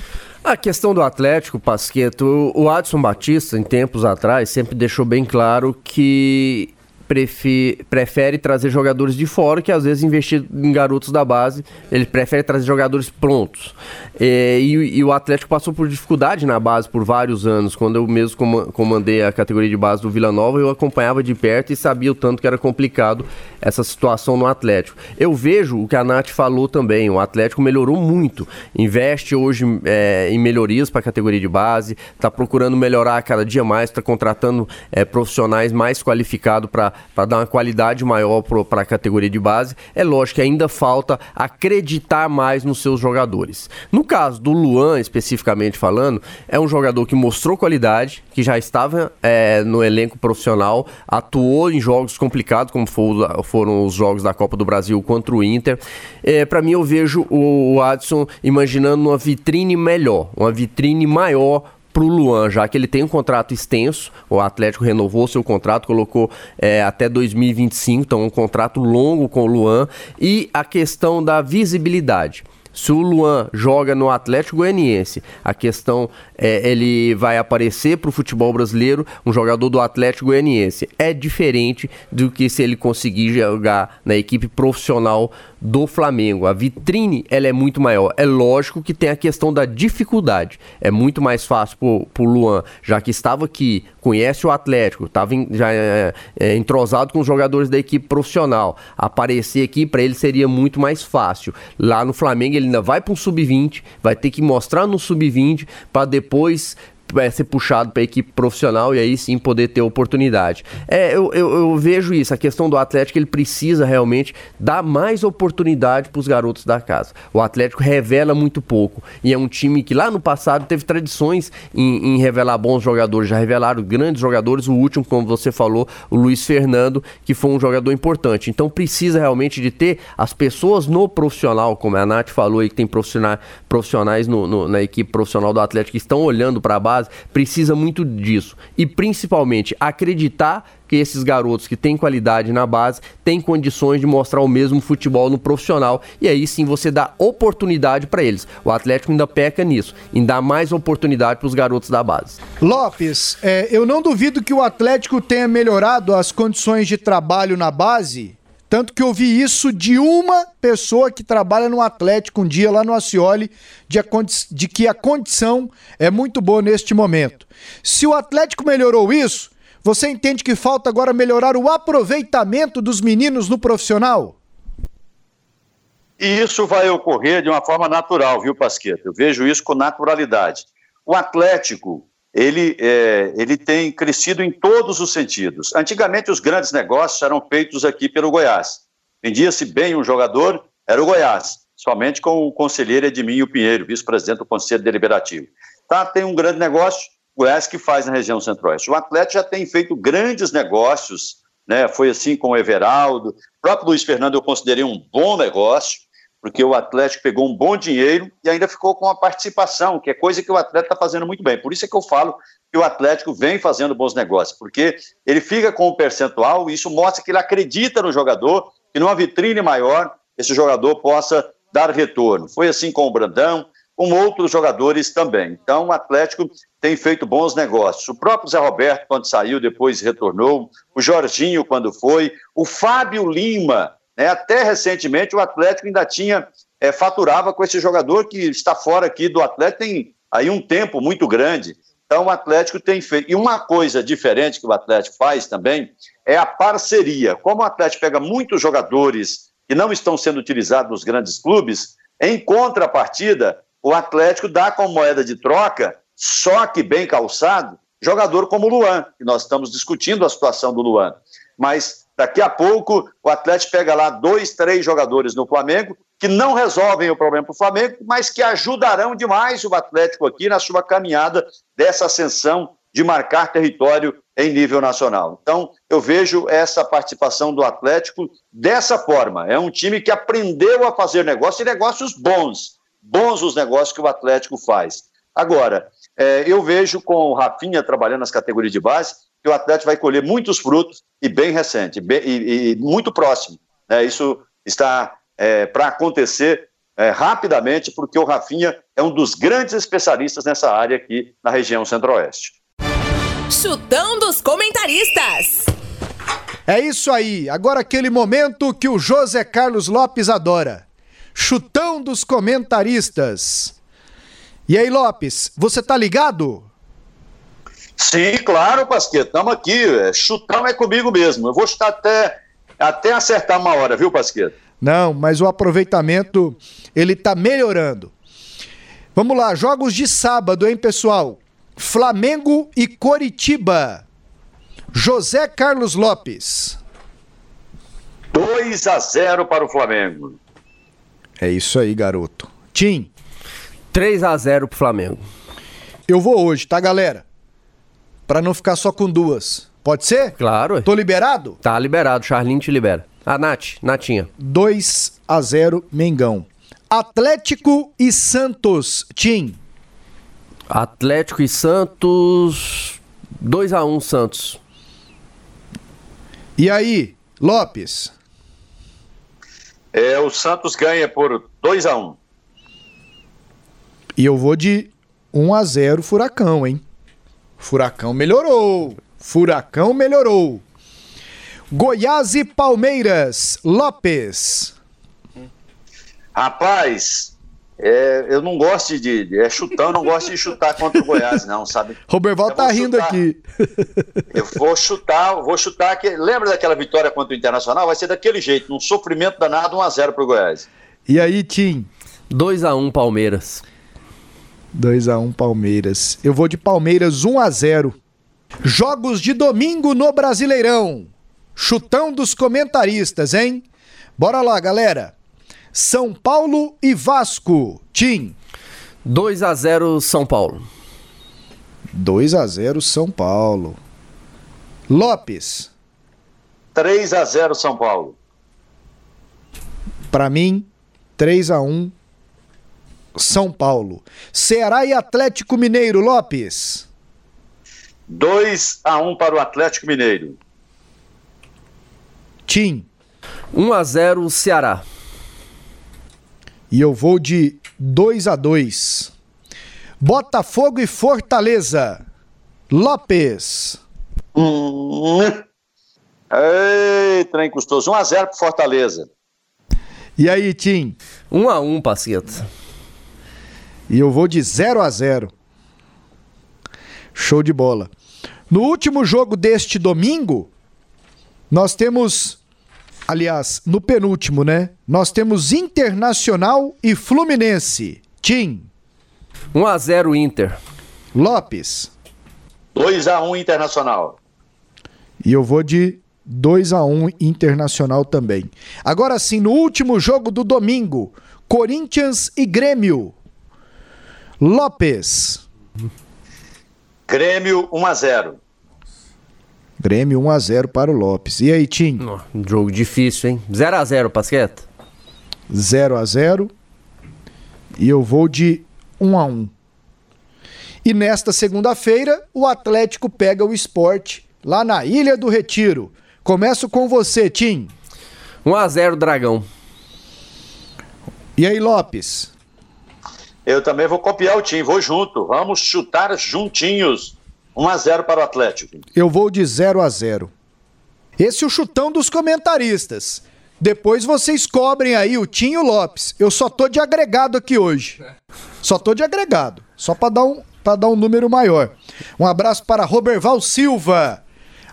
A questão do Atlético, Pasqueto, o Adson Batista, em tempos atrás, sempre deixou bem claro que prefere trazer jogadores de fora que às vezes investir em garotos da base. Ele prefere trazer jogadores prontos. É, e, e, o Atlético passou por dificuldade na base por vários anos. Quando eu mesmo comandei a categoria de base do Vila Nova, eu acompanhava de perto e sabia o tanto que era complicado essa situação no Atlético. Eu vejo o que a Nath falou também. O Atlético melhorou muito. Investe hoje é, em melhorias para a categoria de base, está procurando melhorar cada dia mais, está contratando é, profissionais mais qualificados para para dar uma qualidade maior para a categoria de base. É lógico que ainda falta acreditar mais nos seus jogadores. No caso do Luan, especificamente falando, é um jogador que mostrou qualidade, que já estava é, no elenco profissional, atuou em jogos complicados, como foram os jogos da Copa do Brasil contra o Inter. É, para mim, eu vejo o Adson imaginando uma vitrine melhor, uma vitrine maior para o Luan, já que ele tem um contrato extenso, o Atlético renovou seu contrato, colocou é, até 2025, então um contrato longo com o Luan, e a questão da visibilidade. Se o Luan joga no Atlético Goianiense, a questão é ele vai aparecer para o futebol brasileiro um jogador do Atlético Goianiense. É diferente do que se ele conseguir jogar na equipe profissional do Flamengo. A vitrine ela é muito maior. É lógico que tem a questão da dificuldade. É muito mais fácil para o Luan, já que estava aqui, conhece o Atlético, estava já é, é, entrosado com os jogadores da equipe profissional. Aparecer aqui para ele seria muito mais fácil. Lá no Flamengo ele ainda vai para um sub-20, vai ter que mostrar no sub-20 para depois é, ser puxado para a equipe profissional e aí sim poder ter oportunidade. É, eu, eu, eu, vejo isso, a questão do Atlético, ele precisa realmente dar mais oportunidade para os garotos da casa. O Atlético revela muito pouco e é um time que lá no passado teve tradições em, em revelar bons jogadores, já revelaram grandes jogadores, o último, como você falou, o Luiz Fernando, que foi um jogador importante. Então precisa realmente de ter as pessoas no profissional, como a Nath falou aí, que tem profissionais, profissionais no, no, na equipe profissional do Atlético que estão olhando para a base precisa muito disso. E principalmente acreditar que esses garotos que têm qualidade na base têm condições de mostrar o mesmo futebol no profissional e aí sim você dá oportunidade para eles. O Atlético ainda peca nisso, em dar mais oportunidade para os garotos da base. Lopes, é, eu não duvido que o Atlético tenha melhorado as condições de trabalho na base tanto que eu vi isso de uma pessoa que trabalha no Atlético um dia lá no Acioli, de, de que a condição é muito boa neste momento. Se o Atlético melhorou isso, você entende que falta agora melhorar o aproveitamento dos meninos no profissional? E isso vai ocorrer de uma forma natural, viu, Pasqueta? Eu vejo isso com naturalidade. O Atlético ele, é, ele tem crescido em todos os sentidos. Antigamente, os grandes negócios eram feitos aqui pelo Goiás. Vendia-se bem um jogador, era o Goiás, somente com o conselheiro Edminho Pinheiro, vice-presidente do Conselho Deliberativo. Tá, tem um grande negócio, o Goiás que faz na região centro-oeste. O Atlético já tem feito grandes negócios, né? foi assim com o Everaldo. O próprio Luiz Fernando eu considerei um bom negócio porque o Atlético pegou um bom dinheiro e ainda ficou com a participação, que é coisa que o Atlético está fazendo muito bem. Por isso é que eu falo que o Atlético vem fazendo bons negócios, porque ele fica com o percentual e isso mostra que ele acredita no jogador, que numa vitrine maior esse jogador possa dar retorno. Foi assim com o Brandão, com outros jogadores também. Então o Atlético tem feito bons negócios. O próprio Zé Roberto, quando saiu, depois retornou, o Jorginho, quando foi, o Fábio Lima né? Até recentemente o Atlético ainda tinha, é, faturava com esse jogador que está fora aqui do Atlético tem aí um tempo muito grande. Então o Atlético tem feito. E uma coisa diferente que o Atlético faz também é a parceria. Como o Atlético pega muitos jogadores que não estão sendo utilizados nos grandes clubes, em contrapartida, o Atlético dá como moeda de troca, só que bem calçado, jogador como o Luan, que nós estamos discutindo a situação do Luan. Mas Daqui a pouco o Atlético pega lá dois, três jogadores no Flamengo que não resolvem o problema para o Flamengo, mas que ajudarão demais o Atlético aqui na sua caminhada dessa ascensão de marcar território em nível nacional. Então, eu vejo essa participação do Atlético dessa forma. É um time que aprendeu a fazer negócios e negócios bons. Bons os negócios que o Atlético faz. Agora, é, eu vejo com o Rafinha trabalhando nas categorias de base, que o Atlético vai colher muitos frutos e bem recente, bem, e, e, muito próximo. Né? Isso está é, para acontecer é, rapidamente, porque o Rafinha é um dos grandes especialistas nessa área aqui na região centro-oeste. Chutão dos comentaristas. É isso aí. Agora aquele momento que o José Carlos Lopes adora. Chutão dos comentaristas. E aí, Lopes, você tá ligado? Sim, claro, Pasqueta, estamos aqui. É, chutão é comigo mesmo. Eu vou chutar até, até acertar uma hora, viu, Pasqueta? Não, mas o aproveitamento ele está melhorando. Vamos lá, jogos de sábado, hein, pessoal? Flamengo e Coritiba. José Carlos Lopes. 2 a 0 para o Flamengo. É isso aí, garoto. Tim. 3 a 0 para o Flamengo. Eu vou hoje, tá, galera? Para não ficar só com duas. Pode ser? Claro. Tô liberado? Tá liberado, Charlinho te libera. A Nath, Natinha. 2 a 0 Mengão. Atlético e Santos, Tim. Atlético e Santos 2 a 1 Santos. E aí, Lopes? É, o Santos ganha por 2 a 1 E eu vou de 1 a 0 Furacão, hein? Furacão melhorou. Furacão melhorou. Goiás e Palmeiras. Lopes. Rapaz, é, eu não gosto de, de é chutão, eu não gosto de chutar contra o Goiás, não, sabe? Roberval tá rindo chutar. aqui. Eu vou chutar, vou chutar que lembra daquela vitória contra o Internacional? Vai ser daquele jeito, num sofrimento danado, 1 a 0 pro Goiás. E aí, Tim? 2 a 1 Palmeiras. 2 a 1 Palmeiras. Eu vou de Palmeiras 1 a 0. Jogos de domingo no Brasileirão. Chutão dos comentaristas, hein? Bora lá, galera. São Paulo e Vasco. Tim. 2 a 0 São Paulo. 2 a 0 São Paulo. Lopes. 3 a 0 São Paulo. Para mim, 3 a 1 São Paulo. Ceará e Atlético Mineiro, Lopes. 2 a 1 para o Atlético Mineiro. Tim. 1 a 0 Ceará. E eu vou de 2 a 2. Botafogo e Fortaleza. Lopes. Hum. Ei, trem custoso. 1 a 0 pro Fortaleza. E aí, Tim? 1 a 1 Pasqueta. E eu vou de 0 a 0. Show de bola. No último jogo deste domingo, nós temos, aliás, no penúltimo, né? Nós temos Internacional e Fluminense. Tim. 1 a 0 Inter. Lopes. 2 a 1 Internacional. E eu vou de 2 a 1 Internacional também. Agora sim, no último jogo do domingo, Corinthians e Grêmio. Lopes. Grêmio 1 a 0. Grêmio 1 a 0 para o Lopes. E aí, Tim? Oh, jogo difícil, hein? 0 a 0, Pasqueta. 0 a 0. E eu vou de 1 a 1. E nesta segunda-feira, o Atlético pega o esporte lá na Ilha do Retiro. Começo com você, Tim. 1 a 0 Dragão. E aí, Lopes? Eu também vou copiar o time, vou junto. Vamos chutar juntinhos. 1 a 0 para o Atlético. Eu vou de 0 a 0. Esse é o chutão dos comentaristas. Depois vocês cobrem aí o Tim e o Lopes. Eu só tô de agregado aqui hoje. Só tô de agregado. Só para dar um para dar um número maior. Um abraço para Roberval Silva.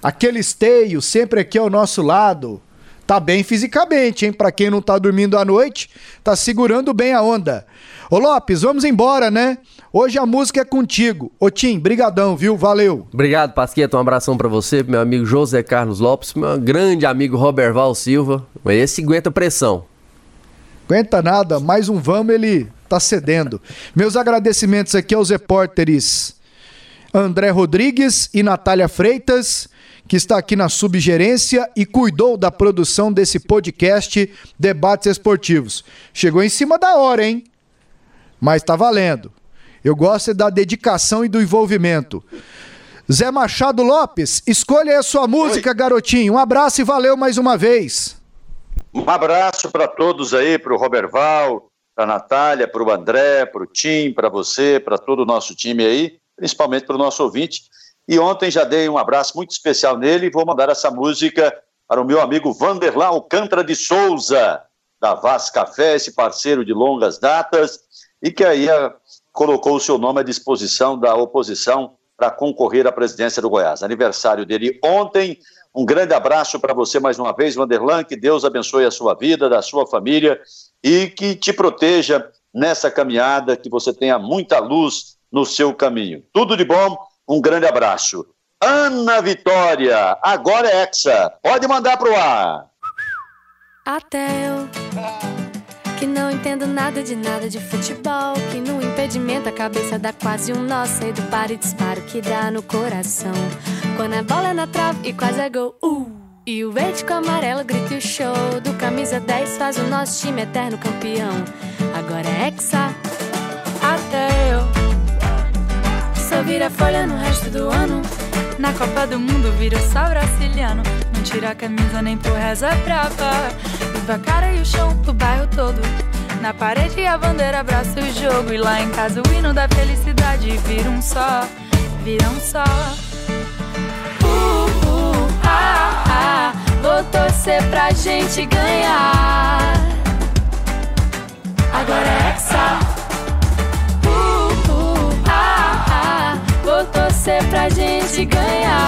Aquele esteio sempre aqui ao nosso lado. Tá bem fisicamente, hein? Para quem não tá dormindo à noite, tá segurando bem a onda. Ô Lopes, vamos embora, né? Hoje a música é contigo. Ô Tim, brigadão, viu? Valeu. Obrigado, Pasqueta. Um abração para você, meu amigo José Carlos Lopes, meu grande amigo Roberval Silva. Esse aguenta pressão. Aguenta nada, mais um vamos, ele tá cedendo. Meus agradecimentos aqui aos repórteres André Rodrigues e Natália Freitas, que está aqui na subgerência e cuidou da produção desse podcast Debates Esportivos. Chegou em cima da hora, hein? Mas tá valendo. Eu gosto da dedicação e do envolvimento. Zé Machado Lopes, escolha aí a sua música, Oi. garotinho. Um abraço e valeu mais uma vez. Um abraço para todos aí, para o Roberval, para a Natália, para o André, para o Tim, para você, para todo o nosso time aí, principalmente para o nosso ouvinte. E ontem já dei um abraço muito especial nele e vou mandar essa música para o meu amigo Vanderlan Alcântara de Souza, da Vaz Café, esse parceiro de longas datas, e que aí a, colocou o seu nome à disposição da oposição para concorrer à presidência do Goiás. Aniversário dele ontem. Um grande abraço para você mais uma vez, Vanderlan. Que Deus abençoe a sua vida, da sua família e que te proteja nessa caminhada, que você tenha muita luz no seu caminho. Tudo de bom, um grande abraço. Ana Vitória, agora é Hexa. Pode mandar pro ar. Até eu, que não entendo nada de nada de futebol, que no impedimento a cabeça dá quase um nó, sei do par e disparo que dá no coração. Quando a bola é na trave e quase é gol, uh! E o verde com amarelo grita o show do camisa 10 faz o nosso time eterno campeão. Agora é Hexa, vira folha no resto do ano. Na Copa do Mundo vira sal brasiliano. Não tira a camisa nem pro rezo é brava. Viva a cara e o chão do bairro todo. Na parede a bandeira abraça o jogo. E lá em casa o hino da felicidade vira um só, vira um só. Uh, uh, ah, ah, vou torcer pra gente ganhar. Agora é Hexa. Torcer pra gente ganhar.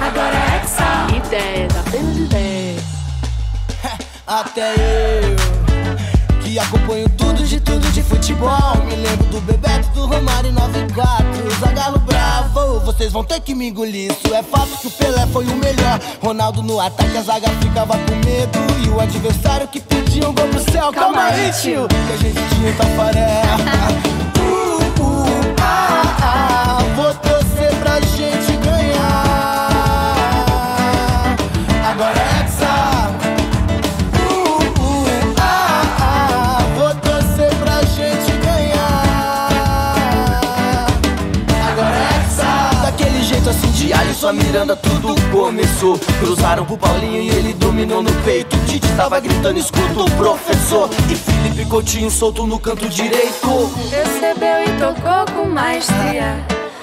Agora é Hexa. Ideias, apenas ideias. Até eu que acompanho tudo de tudo de futebol. Me lembro do Bebeto, do Romário 94, Zagallo Bravo. Vocês vão ter que me engolir. Isso é fato que o Pelé foi o melhor. Ronaldo no ataque, a zaga ficava com medo. E o adversário que pedia um gol pro céu. Calma, Calma aí, tio, que a gente tinha tafaré. sua Miranda, tudo começou. Cruzaram pro Paulinho e ele dominou no peito. Tite tava gritando, escuta o professor. E Felipe Coutinho solto no canto direito. Recebeu e tocou com maestria.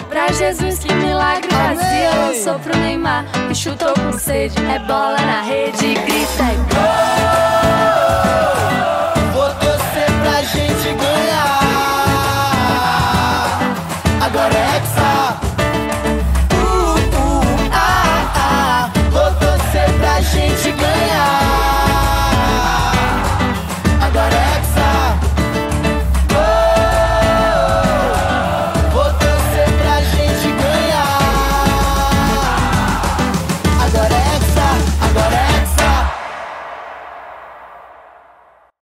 Pra Jesus que milagre fazia. Lançou pro Neymar que chutou com sede. É bola na rede, grita e gol!